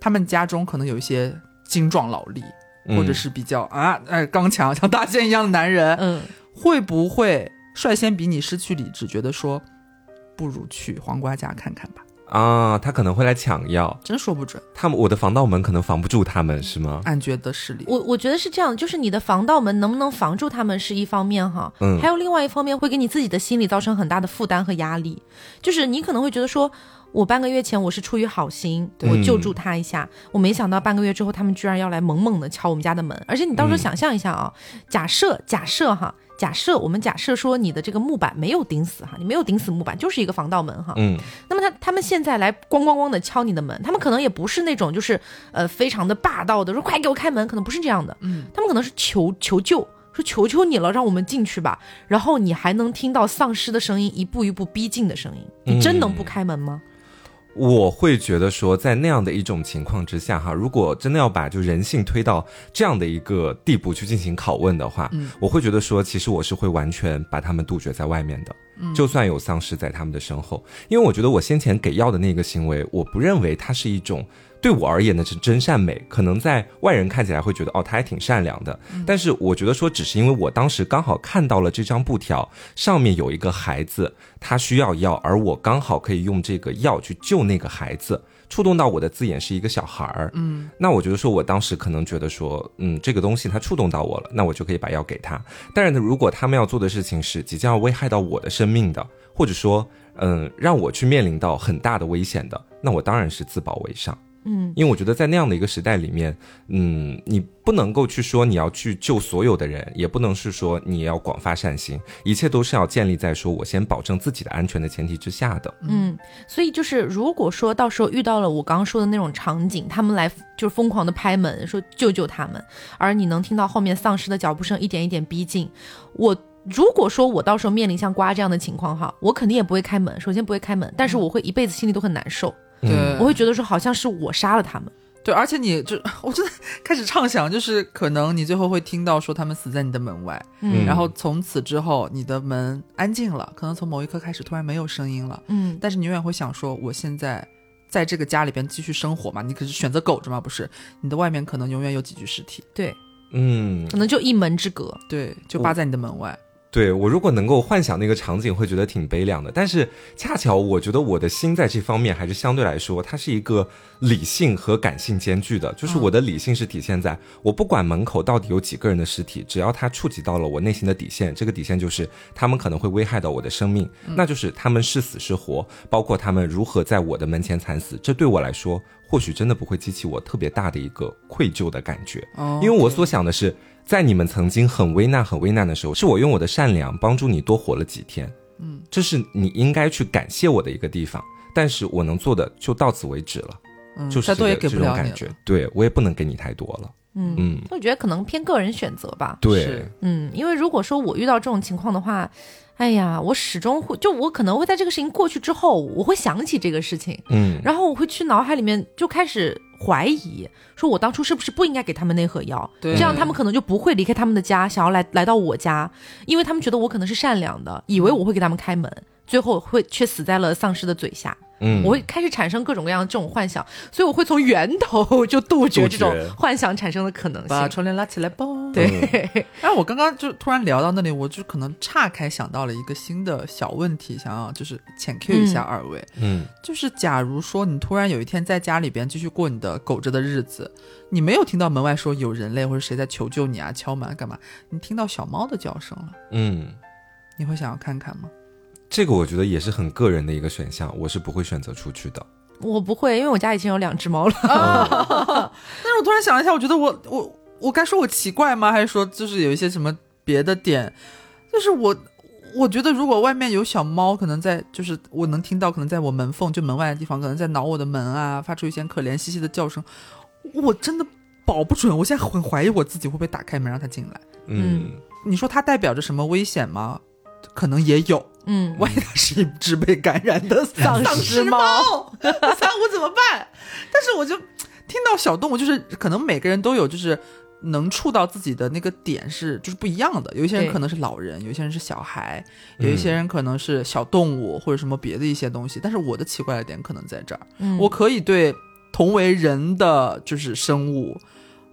他们家中可能有一些精壮老力，嗯。或者是比较啊哎刚强像大仙一样的男人，嗯，会不会率先比你失去理智，觉得说不如去黄瓜家看看吧？啊，他可能会来抢药，真说不准。他们我的防盗门可能防不住他们，是吗？俺觉得势力，我我觉得是这样，就是你的防盗门能不能防住他们是一方面哈，嗯还有另外一方面会给你自己的心理造成很大的负担和压力，就是你可能会觉得说。我半个月前我是出于好心，我救助他一下，我没想到半个月之后他们居然要来猛猛的敲我们家的门，而且你到时候嗯想象一下啊，假设假设哈，假设我们假设说你的这个木板没有顶死哈，你没有顶死木板，就是一个防盗门哈，嗯。那么他他们现在来咣咣咣的敲你的门，他们可能也不是那种就是呃非常的霸道的说快给我开门，可能不是这样的，嗯，他们可能是求求救，说求求你了，让我们进去吧。然后你还能听到丧尸的声音一步一步逼近的声音，你真能不开门吗？我会觉得说，在那样的一种情况之下，哈，如果真的要把就人性推到这样的一个地步去进行拷问的话，嗯我会觉得说，其实我是会完全把他们杜绝在外面的，就算有丧尸在他们的身后，因为我觉得我先前给药的那个行为，我不认为它是一种。对我而言呢是真善美，可能在外人看起来会觉得哦，他还挺善良的。但是我觉得说，只是因为我当时刚好看到了这张布条，上面有一个孩子，他需要药，而我刚好可以用这个药去救那个孩子。触动到我的字眼是一个小孩儿，嗯，那我觉得说，我当时可能觉得说，嗯，这个东西它触动到我了，那我就可以把药给他。但是呢，如果他们要做的事情是即将要危害到我的生命的，或者说，嗯，让我去面临到很大的危险的，那我当然是自保为上。嗯，因为我觉得在那样的一个时代里面，嗯，你不能够去说你要去救所有的人，也不能是说你要广发善心，一切都是要建立在说我先保证自己的安全的前提之下的。嗯，所以就是如果说到时候遇到了我刚刚说的那种场景，他们来就是疯狂的拍门说救救他们，而你能听到后面丧尸的脚步声一点一点逼近，我。如果说我到时候面临像瓜这样的情况哈，我肯定也不会开门，首先不会开门，但是我会一辈子心里都很难受，嗯对，我会觉得说好像是我杀了他们，对，而且你就 (laughs) 我真的开始畅想，就是可能你最后会听到说他们死在你的门外，嗯。然后从此之后你的门安静了，可能从某一刻开始突然没有声音了，嗯。但是你永远会想说，我现在在这个家里边继续生活嘛？你可是选择苟着嘛？不是，你的外面可能永远有几具尸体，对，嗯，可能就一门之隔，对，就扒在你的门外。对我如果能够幻想那个场景，会觉得挺悲凉的。但是恰巧我觉得我的心在这方面还是相对来说，它是一个理性和感性兼具的。就是我的理性是体现在我不管门口到底有几个人的尸体，只要它触及到了我内心的底线，这个底线就是他们可能会危害到我的生命，那就是他们是死是活，包括他们如何在我的门前惨死，这对我来说或许真的不会激起我特别大的一个愧疚的感觉。哦因为我所想的是，在你们曾经很危难、很危难的时候，是我用我的善良帮助你多活了几天。嗯，这是你应该去感谢我的一个地方。但是我能做的就到此为止了，嗯就是这这种感觉。对我也不能给你太多了。嗯，嗯，我觉得可能偏个人选择吧，对，嗯，因为如果说我遇到这种情况的话，哎呀，我始终会，就我可能会在这个事情过去之后，我会想起这个事情，嗯，然后我会去脑海里面就开始怀疑，说我当初是不是不应该给他们那盒药，这样他们可能就不会离开他们的家，想要来来到我家，因为他们觉得我可能是善良的，以为我会给他们开门，最后会却死在了丧尸的嘴下。嗯，我会开始产生各种各样的这种幻想，所以我会从源头就杜绝这种幻想产生的可能性。把窗帘拉起来吧。对，(laughs) 哎，我刚刚就突然聊到那里，我就可能岔开想到了一个新的小问题，想要就是浅 Q 一下二位，嗯。就是假如说你突然有一天在家里边继续过你的苟着的日子，你没有听到门外说有人类或者谁在求救你啊、敲门干嘛，你听到小猫的叫声了，嗯，你会想要看看吗？这个我觉得也是很个人的一个选项，我是不会选择出去的。我不会，因为我家已经有两只猫了。(laughs) 但是我突然想了一下，我觉得我我我该说我奇怪吗？还是说就是有一些什么别的点？就是我我觉得如果外面有小猫，可能在就是我能听到，可能在我门缝就门外的地方，可能在挠我的门啊，发出一些可怜兮兮的叫声，我真的保不准。我现在很怀疑我自己会不会打开门让它进来。嗯你说它代表着什么危险吗？可能也有，嗯，万一它是一只被感染的丧 (laughs) 丧尸尸猫，三五 (laughs) 怎么办？但是我就听到小动物，就是可能每个人都有，就是能触到自己的那个点是就是不一样的。有一些人可能是老人，有一些人是小孩，有一些人可能是小动物或者什么别的一些东西。但是我的奇怪的点可能在这儿，嗯。我可以对同为人的就是生物，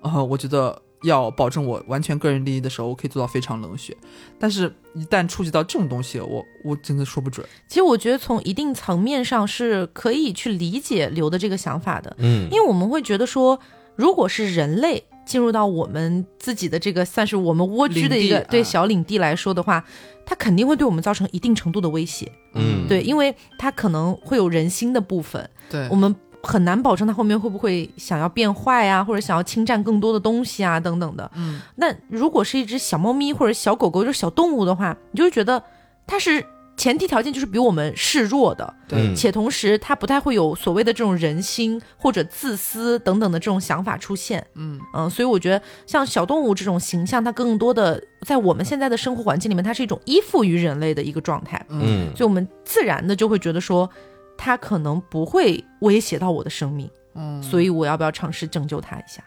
呃，我觉得要保证我完全个人利益的时候，我可以做到非常冷血。但是，一旦触及到这种东西，我我真的说不准。其实，我觉得从一定层面上是可以去理解刘的这个想法的。嗯，因为我们会觉得说，如果是人类进入到我们自己的这个算是我们蜗居的一个对小领地来说的话，它肯定会对我们造成一定程度的威胁。嗯，对，因为它可能会有人心的部分。对，我们。很难保证它后面会不会想要变坏啊，或者想要侵占更多的东西啊，等等的。嗯，那如果是一只小猫咪或者小狗狗，就是小动物的话，你就会觉得它是前提条件就是比我们示弱的，对，且同时它不太会有所谓的这种人心或者自私等等的这种想法出现。嗯嗯，所以我觉得像小动物这种形象，它更多的在我们现在的生活环境里面，它是一种依附于人类的一个状态。嗯，所以我们自然的就会觉得说。他可能不会威胁到我的生命，嗯，所以我要不要尝试拯救他一下？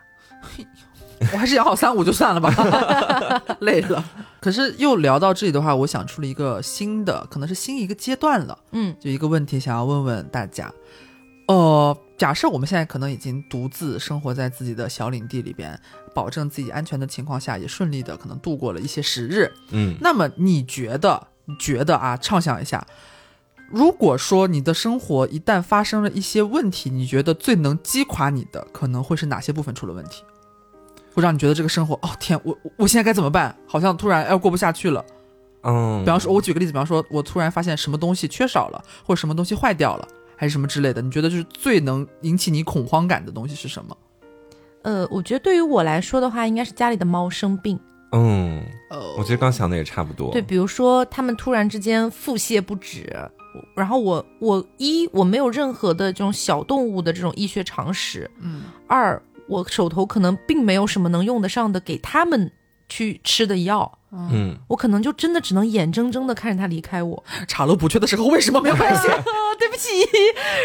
(laughs) 我还是养好三五就算了吧，(laughs) 累了。可是又聊到这里的话，我想出了一个新的，可能是新一个阶段了。嗯，就一个问题想要问问大家，呃，假设我们现在可能已经独自生活在自己的小领地里边，保证自己安全的情况下，也顺利的可能度过了一些时日。嗯，那么你觉得？你觉得啊？畅想一下。如果说你的生活一旦发生了一些问题，你觉得最能击垮你的可能会是哪些部分出了问题，会让你觉得这个生活哦天，我我现在该怎么办？好像突然要过不下去了。嗯，比方说，我举个例子，比方说，我突然发现什么东西缺少了，或者什么东西坏掉了，还是什么之类的，你觉得就是最能引起你恐慌感的东西是什么？呃，我觉得对于我来说的话，应该是家里的猫生病。嗯，哦，我觉得刚想的也差不多。对，比如说他们突然之间腹泻不止。然后我我一我没有任何的这种小动物的这种医学常识，嗯，二我手头可能并没有什么能用得上的给他们去吃的药，嗯，我可能就真的只能眼睁睁的看着他离开我。查漏补缺的时候为什么没有发现？(laughs) 对不起。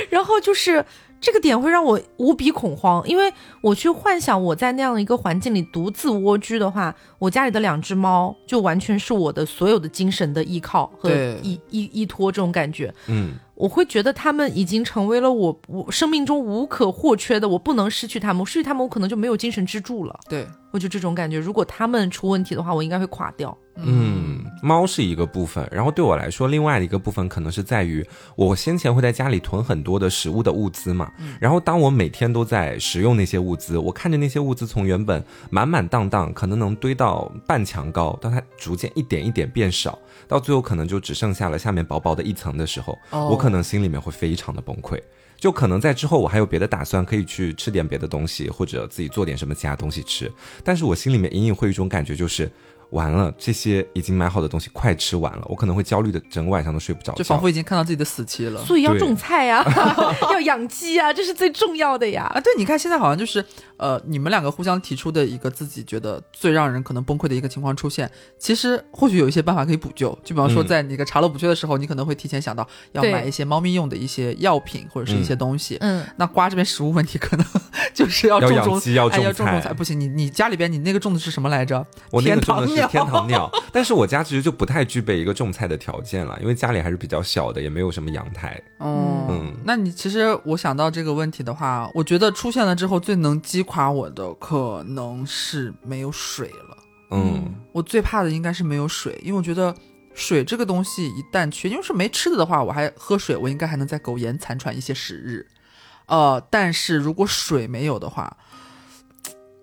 然后就是这个点会让我无比恐慌，因为我去幻想我在那样的一个环境里独自蜗居的话，我家里的两只猫就完全是我的所有的精神的依靠和依依依托这种感觉。嗯。我会觉得它们已经成为了我我生命中无可或缺的，我不能失去它们，我失去它们，我可能就没有精神支柱了。对，我就这种感觉。如果他们出问题的话，我应该会垮掉。嗯，猫是一个部分，然后对我来说，另外的一个部分可能是在于我先前会在家里囤很多的食物的物资嘛。然后当我每天都在食用那些物资，我看着那些物资从原本满满当当，可能能堆到半墙高，到它逐渐一点一点变少。到最后可能就只剩下了下面薄薄的一层的时候，我可能心里面会非常的崩溃。就可能在之后我还有别的打算，可以去吃点别的东西，或者自己做点什么其他东西吃。但是我心里面隐隐会有一种感觉，就是。完了，这些已经买好的东西快吃完了，我可能会焦虑的整个晚上都睡不着，就仿佛已经看到自己的死期了。所以要种菜呀，(laughs) (laughs) 要养鸡啊，这是最重要的呀。啊，对，你看现在好像就是，呃，你们两个互相提出的一个自己觉得最让人可能崩溃的一个情况出现，其实或许有一些办法可以补救。就比方说，在那个查漏补缺的时候，你可能会提前想到要买一些猫咪用的一些药品或者是一些东西。嗯，那瓜这边食物问题可能 (laughs) 就是要种种要种种菜，不行，你你家里边你那个种的是什么来着？我天堂鸟。天堂 (laughs) 鸟，但是我家其实就不太具备一个种菜的条件了，因为家里还是比较小的，也没有什么阳台。哦，嗯，那你其实我想到这个问题的话，我觉得出现了之后最能击垮我的可能是没有水了。嗯，我最怕的应该是没有水，因为我觉得水这个东西一旦缺，因为是没吃的的话，我还喝水，我应该还能再苟延残喘一些时日。呃，但是如果水没有的话，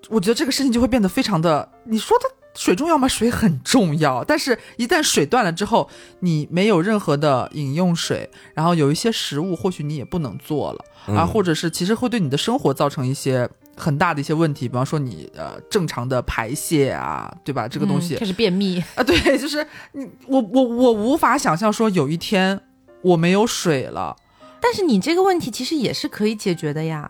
我觉得这个事情就会变得非常的，你说的。水重要吗？水很重要，但是一旦水断了之后，你没有任何的饮用水，然后有一些食物或许你也不能做了啊，或者是其实会对你的生活造成一些很大的一些问题，比方说你呃正常的排泄啊，对吧？这个东西开始便秘啊，(laughs) 对，就是你我我我无法想象说有一天我没有水了，但是你这个问题其实也是可以解决的呀。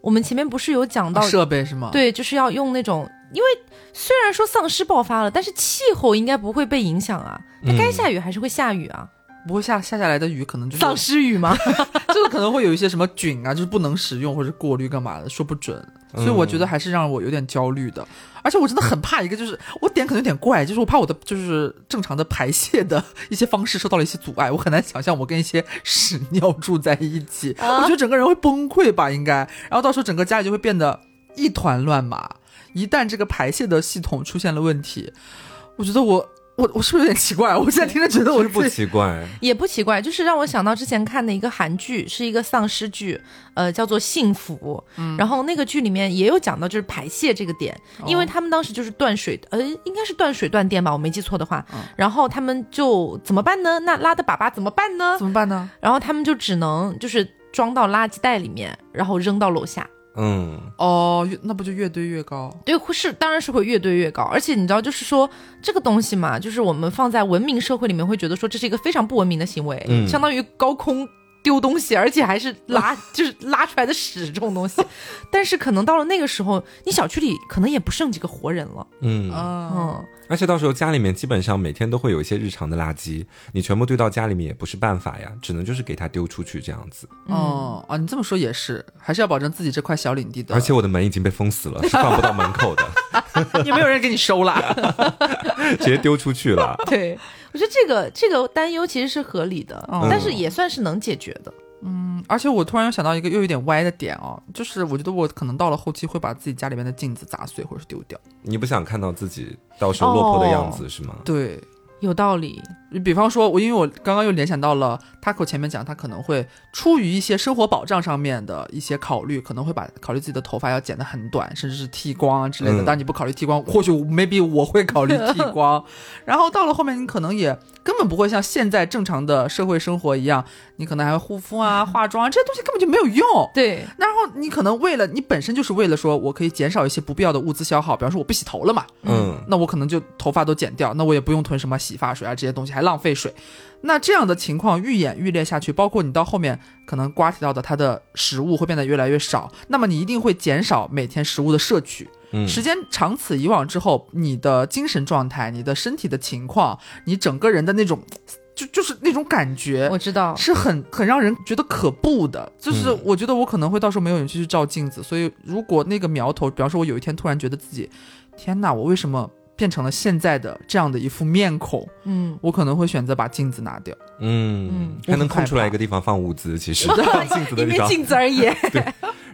我们前面不是有讲到设备是吗？对，就是要用那种，因为虽然说丧尸爆发了，但是气候应该不会被影响啊。它该下雨还是会下雨啊，不会下下下来的雨可能就是丧尸雨吗？这个可能会有一些什么菌啊，就是不能使用或者过滤干嘛的，说不准。所以我觉得还是让我有点焦虑的。而且我真的很怕一个，就是我点可能有点怪，就是我怕我的就是正常的排泄的一些方式受到了一些阻碍，我很难想象我跟一些屎尿住在一起，我觉得整个人会崩溃吧，应该。然后到时候整个家里就会变得一团乱麻。一旦这个排泄的系统出现了问题，我觉得我。我我是不是有点奇怪？(laughs) 我现在听着觉得我是不奇怪，也不奇怪，就是让我想到之前看的一个韩剧，是一个丧尸剧，呃，叫做《幸福》。嗯，然后那个剧里面也有讲到就是排泄这个点，因为他们当时就是断水，呃，应该是断水断电吧，我没记错的话。然后他们就怎么办呢？那拉的粑粑怎么办呢？怎么办呢？然后他们就只能就是装到垃圾袋里面，然后扔到楼下。嗯哦，那不就越堆越高？对，是当然是会越堆越高。而且你知道，就是说这个东西嘛，就是我们放在文明社会里面，会觉得说这是一个非常不文明的行为，相当于高空丢东西，而且还是拉，(laughs) 就是拉出来的屎这种东西。但是可能到了那个时候，你小区里可能也不剩几个活人了。嗯嗯。而且到时候家里面基本上每天都会有一些日常的垃圾，你全部堆到家里面也不是办法呀，只能就是给它丢出去这样子。哦啊，你这么说也是，还是要保证自己这块小领地的。而且我的门已经被封死了，是放不到门口的，(laughs) 也没有人给你收了 (laughs) (laughs) 直接丢出去了。对，我觉得这个这个担忧其实是合理的，但是也算是能解决的。嗯，而且我突然又想到一个又有点歪的点哦，就是我觉得我可能到了后期会把自己家里面的镜子砸碎或者是丢掉。你不想看到自己到时候落魄的样子是吗？对。有道理，你比方说，我因为我刚刚又联想到了 Taco 前面讲，他可能会出于一些生活保障上面的一些考虑，可能会把考虑自己的头发要剪得很短，甚至是剃光啊之类的。当然你不考虑剃光，或许 maybe 我会考虑剃光。然后到了后面，你可能也根本不会像现在正常的社会生活一样，你可能还会护肤啊、化妆啊，这些东西根本就没有用。对，然后你可能为了你本身就是为了说我可以减少一些不必要的物资消耗，比方说我不洗头了嘛，嗯，那我可能就头发都剪掉，那我也不用囤什么。洗发水啊，这些东西还浪费水，那这样的情况愈演愈烈下去，包括你到后面可能瓜提到的，它的食物会变得越来越少，那么你一定会减少每天食物的摄取。嗯，时间长此以往之后，你的精神状态、你的身体的情况、你整个人的那种，就就是那种感觉，我知道是很很让人觉得可怖的。就是我觉得我可能会到时候没有勇气去照镜子，所以如果那个苗头，比方说我有一天突然觉得自己，天哪，我为什么？变成了现在的这样的一副面孔，嗯，我可能会选择把镜子拿掉，嗯，还能空出来一个地方放物资，其实 (laughs) 镜子的地方，镜子而已。(laughs) 对。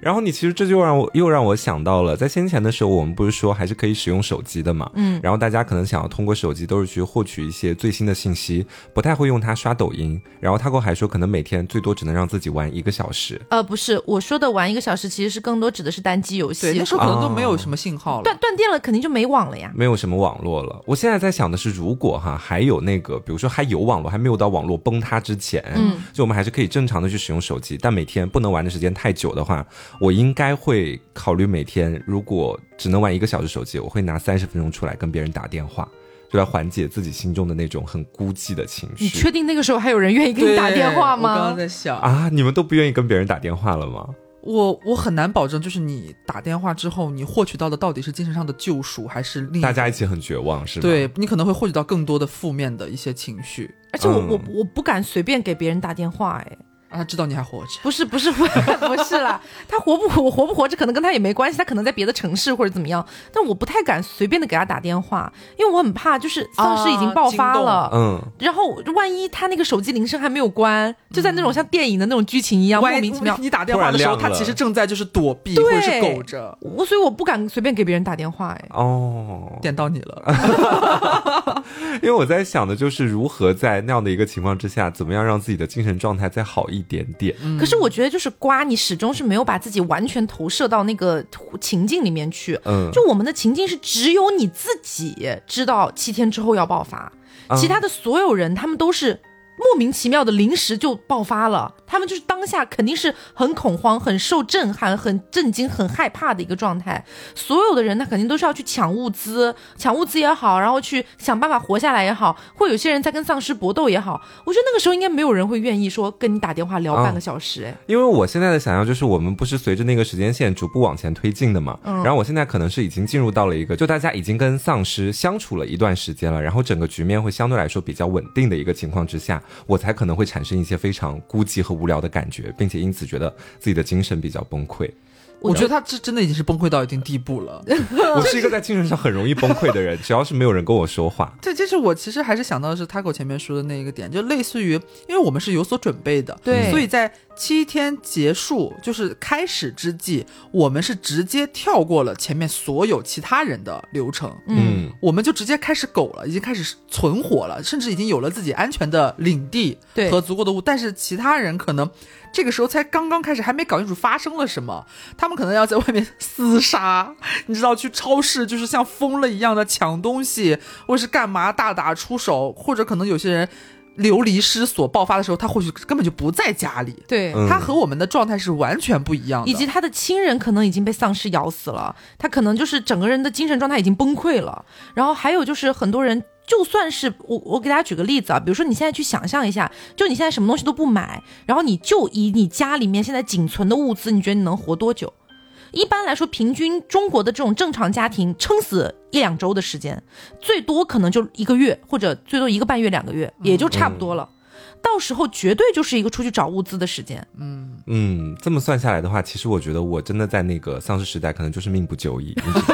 然后你其实这就让我又让我想到了，在先前的时候，我们不是说还是可以使用手机的嘛？嗯。然后大家可能想要通过手机都是去获取一些最新的信息，不太会用它刷抖音。然后他跟我还说，可能每天最多只能让自己玩一个小时。呃，不是，我说的玩一个小时，其实是更多指的是单机游戏。对，那时候可能都没有什么信号了，断断电了，肯定就没网了呀。没有什么网络了。我现在在想的是，如果哈还有那个，比如说还有网络，还没有到网络崩塌之前，嗯，就我们还是可以正常的去使用手机，但每天不能玩的时间太久的话，我应该会。考虑每天如果只能玩一个小时手机，我会拿三十分钟出来跟别人打电话，就来缓解自己心中的那种很孤寂的情绪。你确定那个时候还有人愿意给你打电话吗？我刚刚在想啊，你们都不愿意跟别人打电话了吗？我我很难保证，就是你打电话之后，你获取到的到底是精神上的救赎，还是另大家一起很绝望，是吗？对你可能会获取到更多的负面的一些情绪，而且我我我不敢随便给别人打电话，哎。他知道你还活着，不是不是 (laughs) 不不是啦，他活不活活不活着可能跟他也没关系，他可能在别的城市或者怎么样，但我不太敢随便的给他打电话，因为我很怕就是丧尸已经爆发了，嗯，然后万一他那个手机铃声还没有关，就在那种像电影的那种剧情一样莫名其妙，你打电话的时候他其实正在就是躲避或者是苟着，我所以我不敢随便给别人打电话，哎，哦，点到你了，(laughs) 因为我在想的就是如何在那样的一个情况之下，怎么样让自己的精神状态再好一。点点，可是我觉得就是瓜，你始终是没有把自己完全投射到那个情境里面去。嗯，就我们的情境是只有你自己知道七天之后要爆发，其他的所有人他们都是。莫名其妙的临时就爆发了，他们就是当下肯定是很恐慌、很受震撼、很震惊、很害怕的一个状态。所有的人他肯定都是要去抢物资，抢物资也好，然后去想办法活下来也好，或有些人在跟丧尸搏斗也好。我觉得那个时候应该没有人会愿意说跟你打电话聊半个小时。哎，因为我现在的想象就是，我们不是随着那个时间线逐步往前推进的嘛。嗯。然后我现在可能是已经进入到了一个，就大家已经跟丧尸相处了一段时间了，然后整个局面会相对来说比较稳定的一个情况之下。我才可能会产生一些非常孤寂和无聊的感觉，并且因此觉得自己的精神比较崩溃。我觉得他这真的已经是崩溃到一定地步了。(laughs) 我是一个在精神上很容易崩溃的人，只要是没有人跟我说话。对，就是我其实还是想到的是 Taco 前面说的那一个点，就类似于，因为我们是有所准备的，对，所以在七天结束就是开始之际，我们是直接跳过了前面所有其他人的流程，嗯，我们就直接开始苟了，已经开始存活了，甚至已经有了自己安全的领地和足够的物，但是其他人可能。这个时候才刚刚开始，还没搞清楚发生了什么，他们可能要在外面 (laughs) 厮杀，你知道，去超市就是像疯了一样的抢东西，或是干嘛大打出手，或者可能有些人流离失所爆发的时候，他或许根本就不在家里，对他和我们的状态是完全不一样的，以及他的亲人可能已经被丧尸咬死了，他可能就是整个人的精神状态已经崩溃了，然后还有就是很多人。就算是我，我给大家举个例子啊，比如说你现在去想象一下，就你现在什么东西都不买，然后你就以你家里面现在仅存的物资，你觉得你能活多久？一般来说，平均中国的这种正常家庭撑死一两周的时间，最多可能就一个月，或者最多一个半月、两个月，也就差不多了。到时候绝对就是一个出去找物资的时间。嗯嗯，这么算下来的话，其实我觉得我真的在那个丧尸时代，可能就是命不久矣。没 (laughs)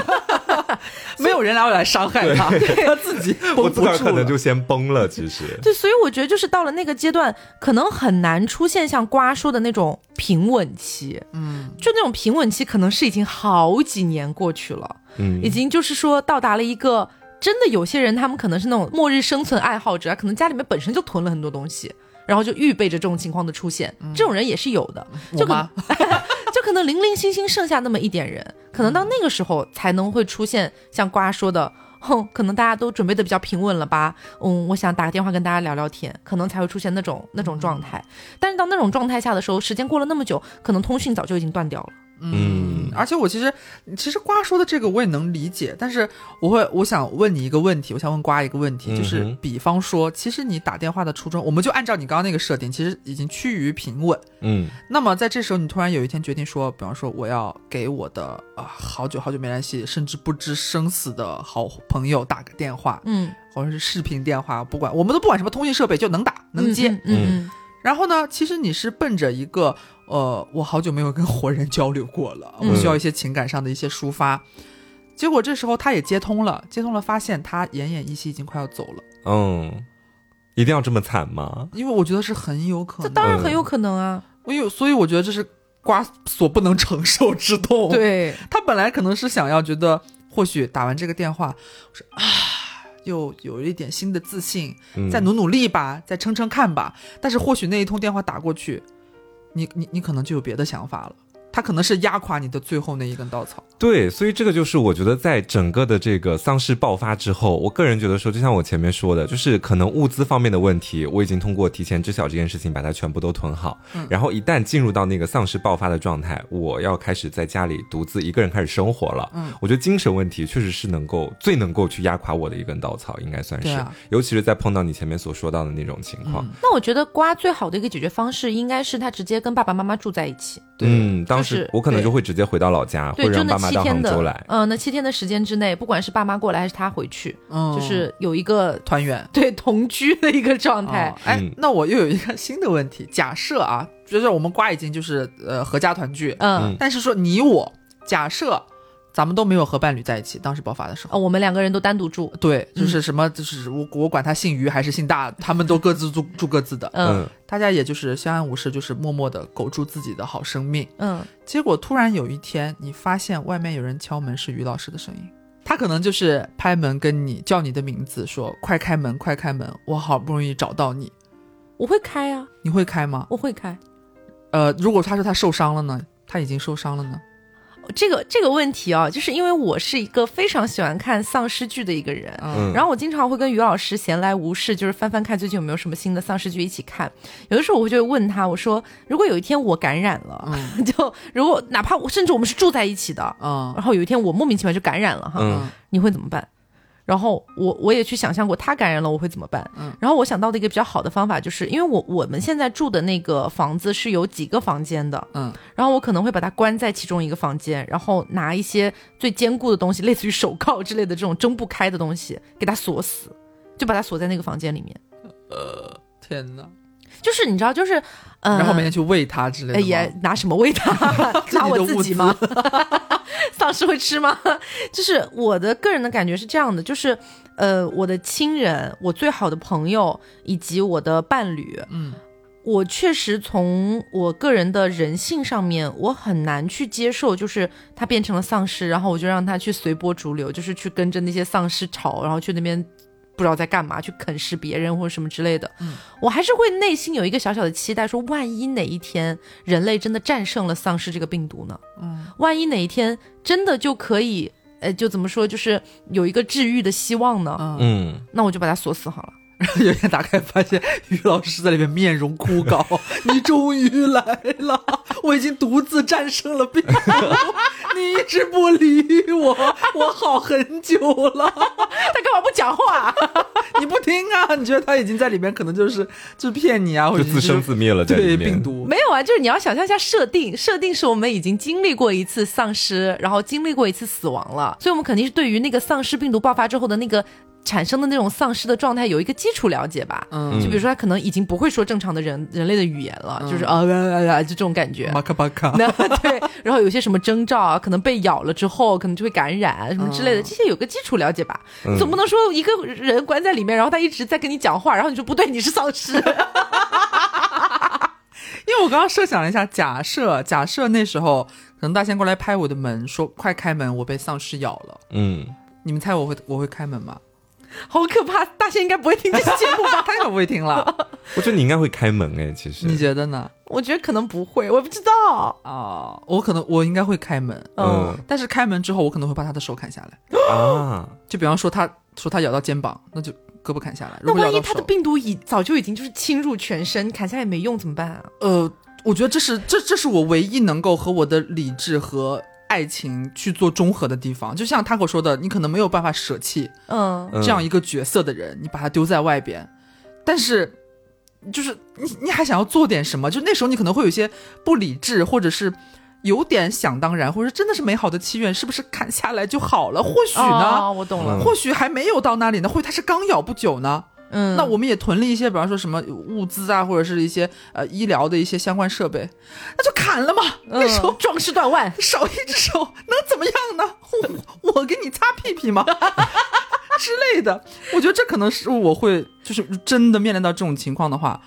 有人来来伤害他，(laughs) 他自己 (laughs) 我自个儿可能就先崩了。其实，对，所以我觉得就是到了那个阶段，可能很难出现像瓜说的那种平稳期。嗯，就那种平稳期，可能是已经好几年过去了。嗯，已经就是说到达了一个真的有些人，他们可能是那种末日生存爱好者，可能家里面本身就囤了很多东西，然后就预备着这种情况的出现。这种人也是有的。就可 (laughs) 就可能零零星星剩下那么一点人，可能到那个时候才能会出现像瓜说的，哼，可能大家都准备的比较平稳了吧？嗯，我想打个电话跟大家聊聊天，可能才会出现那种那种状态。但是到那种状态下的时候，时间过了那么久，可能通讯早就已经断掉了。嗯，而且我其实，其实瓜说的这个我也能理解，但是我会，我想问你一个问题，我想问瓜一个问题，就是比方说，其实你打电话的初衷，我们就按照你刚刚那个设定，其实已经趋于平稳。嗯，那么在这时候，你突然有一天决定说，比方说，我要给我的啊好久好久没联系，甚至不知生死的好朋友打个电话，嗯，或者是视频电话，不管我们都不管什么通信设备，就能打能接，嗯，然后呢，其实你是奔着一个。呃，我好久没有跟活人交流过了，我需要一些情感上的一些抒发。结果这时候他也接通了，接通了，发现他奄奄一息，已经快要走了。嗯，一定要这么惨吗？因为我觉得是很有可能，这当然很有可能啊。我有，所以我觉得这是瓜所不能承受之痛。对他本来可能是想要觉得，或许打完这个电话，我说啊，又有一点新的自信，再努努力吧，再撑撑看吧。但是或许那一通电话打过去。你你你可能就有别的想法了。它可能是压垮你的最后那一根稻草。对，所以这个就是我觉得在整个的这个丧尸爆发之后，我个人觉得说，就像我前面说的，就是可能物资方面的问题，我已经通过提前知晓这件事情，把它全部都囤好。嗯。然后一旦进入到那个丧尸爆发的状态，我要开始在家里独自一个人开始生活了。嗯。我觉得精神问题确实是能够最能够去压垮我的一根稻草，应该算是。尤其是在碰到你前面所说到的那种情况。那我觉得瓜最好的一个解决方式，应该是他直接跟爸爸妈妈住在一起。嗯，当时我可能就会直接回到老家，会让爸妈到杭州来。嗯，那七天的时间之内，不管是爸妈过来还是他回去，就是有一个 (laughs) 团圆，对同居的一个状态。哎，那我又有一个 (laughs) 新的问题，假设啊，就是我们瓜已经就是呃合家团聚，嗯，但是说你我假设。咱们都没有和伴侣在一起，当时爆发的时候，我们两个人都单独住。对，就是什么，就是我我管他姓于还是姓大，他们都各自住住各自的。嗯，大家也就是相安无事，就是默默的苟住自己的好生命。嗯，结果突然有一天，你发现外面有人敲门，是于老师的声音。他可能就是拍门跟你叫你的名字，说快开门，快开门，我好不容易找到你。我会开啊，你会开吗？我会开。呃，如果他说他受伤了呢？他已经受伤了呢？这个这个问题啊，就是因为我是一个非常喜欢看丧尸剧的一个人，嗯，然后我经常会跟于老师闲来无事，就是翻翻看最近有没有什么新的丧尸剧一起看。有的时候我会就会问他，我说如果有一天我感染了，(laughs) 就如果哪怕我甚至我们是住在一起的，嗯，然后有一天我莫名其妙就感染了哈，你会怎么办？然后我我也去想象过他感染了我会怎么办，嗯，然后我想到的一个比较好的方法就是，因为我我们现在住的那个房子是有几个房间的，嗯，然后我可能会把它关在其中一个房间，然后拿一些最坚固的东西，类似于手铐之类的这种睁不开的东西，给它锁死，就把它锁在那个房间里面。呃，天哪！就是你知道，就是呃，然后每天去喂它之类的。也拿什么喂它？(laughs) 拿我自己吗？(laughs) 丧尸会吃吗？就是我的个人的感觉是这样的，就是呃，我的亲人、我最好的朋友以及我的伴侣，嗯。我确实从我个人的人性上面，我很难去接受，就是他变成了丧尸，然后我就让他去随波逐流，就是去跟着那些丧尸吵，然后去那边不知道在干嘛，去啃食别人或者什么之类的。嗯，我还是会内心有一个小小的期待，说万一哪一天人类真的战胜了丧尸这个病毒呢？嗯，万一哪一天真的就可以，呃，就怎么说，就是有一个治愈的希望呢？嗯，那我就把它锁死好了。然后有天打开发现于老师在里面面容枯槁，你终于来了，我已经独自战胜了病毒，你一直不理我，我好很久了。他干嘛不讲话？你不听啊？你觉得他已经在里面，可能就是就骗你啊，或者自生自灭了？对，病毒没有啊，就是你要想象一下设定，设定是我们已经经历过一次丧尸，然后经历过一次死亡了，所以我们肯定是对于那个丧尸病毒爆发之后的那个。产生的那种丧尸的状态有一个基础了解吧，嗯，就比如说他可能已经不会说正常的人人类的语言了，就是啊啊啊，就这种感觉，巴卡巴卡，(laughs) 那对，然后有些什么征兆啊，可能被咬了之后可能就会感染什么之类的，这些有个基础了解吧，总不能说一个人关在里面，然后他一直在跟你讲话，然后你说不对，你是丧尸，(laughs) 因为我刚刚设想了一下，假设假设那时候可能大仙过来拍我的门，说快开门，我被丧尸咬了，嗯，你们猜我会我会开门吗？(laughs) 好可怕！大仙应该不会听这期节目吧？(laughs) 他可不会听了。(laughs) 我觉得你应该会开门哎，其实你觉得呢？我觉得可能不会，我不知道啊。我可能我应该会开门，嗯，但是开门之后，我可能会把他的手砍下来啊。就比方说，他说他咬到肩膀，那就胳膊砍下来。那万一他的病毒已早就已经就是侵入全身，砍下来也没用怎么办啊？呃，我觉得这是这这是我唯一能够和我的理智和。爱情去做中和的地方，就像他跟我说的，你可能没有办法舍弃，嗯，这样一个角色的人，你把他丢在外边，但是，就是你你还想要做点什么？就那时候你可能会有一些不理智，或者是有点想当然，或者真的是美好的祈愿，是不是砍下来就好了？或许呢？我懂了，或许还没有到那里呢，或许他是刚咬不久呢。嗯，那我们也囤了一些，比方说什么物资啊，或者是一些呃医疗的一些相关设备，那就砍了嘛。那时候壮士断腕，(laughs) 少一只手能怎么样呢？我我给你擦屁屁吗？(laughs) 之类的。我觉得这可能是我会，就是真的面临到这种情况的话。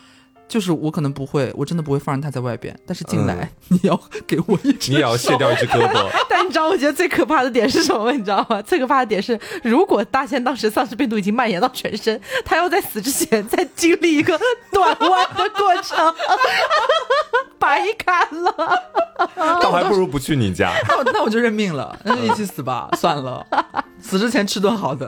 就是我可能不会，我真的不会放任他在外边。但是进来，(laughs) 你要给我一只，你也要卸掉一只胳膊。(laughs) 但你知道，我觉得最可怕的点是什么？你知道吗？最可怕的点是，如果大仙当时丧尸病毒已经蔓延到全身，他要在死之前再经历一个短 (laughs) 腕的过程，白砍了。倒还不如不去你家。那我那我就认命了，那就一起死吧，算了，死之前吃顿好的。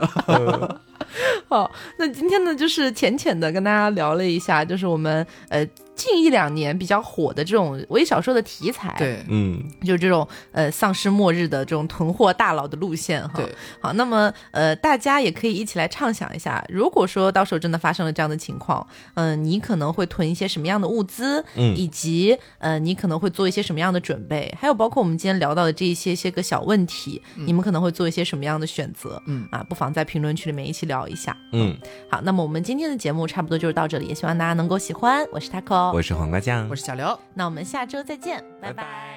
(laughs) 好，那今天呢，就是浅浅的跟大家聊了一下，就是我们呃。近一两年比较火的这种微小说的题材，对，嗯，就是这种呃丧尸末日的这种囤货大佬的路线哈。对，好，那么呃大家也可以一起来畅想一下，如果说到时候真的发生了这样的情况，嗯，你可能会囤一些什么样的物资，嗯，以及呃你可能会做一些什么样的准备，还有包括我们今天聊到的这一些些个小问题，你们可能会做一些什么样的选择，嗯。啊，不妨在评论区里面一起聊一下，嗯，好，那么我们今天的节目差不多就是到这里，也希望大家能够喜欢，我是 taco。我是黄瓜酱，我是小刘，那我们下周再见，拜拜。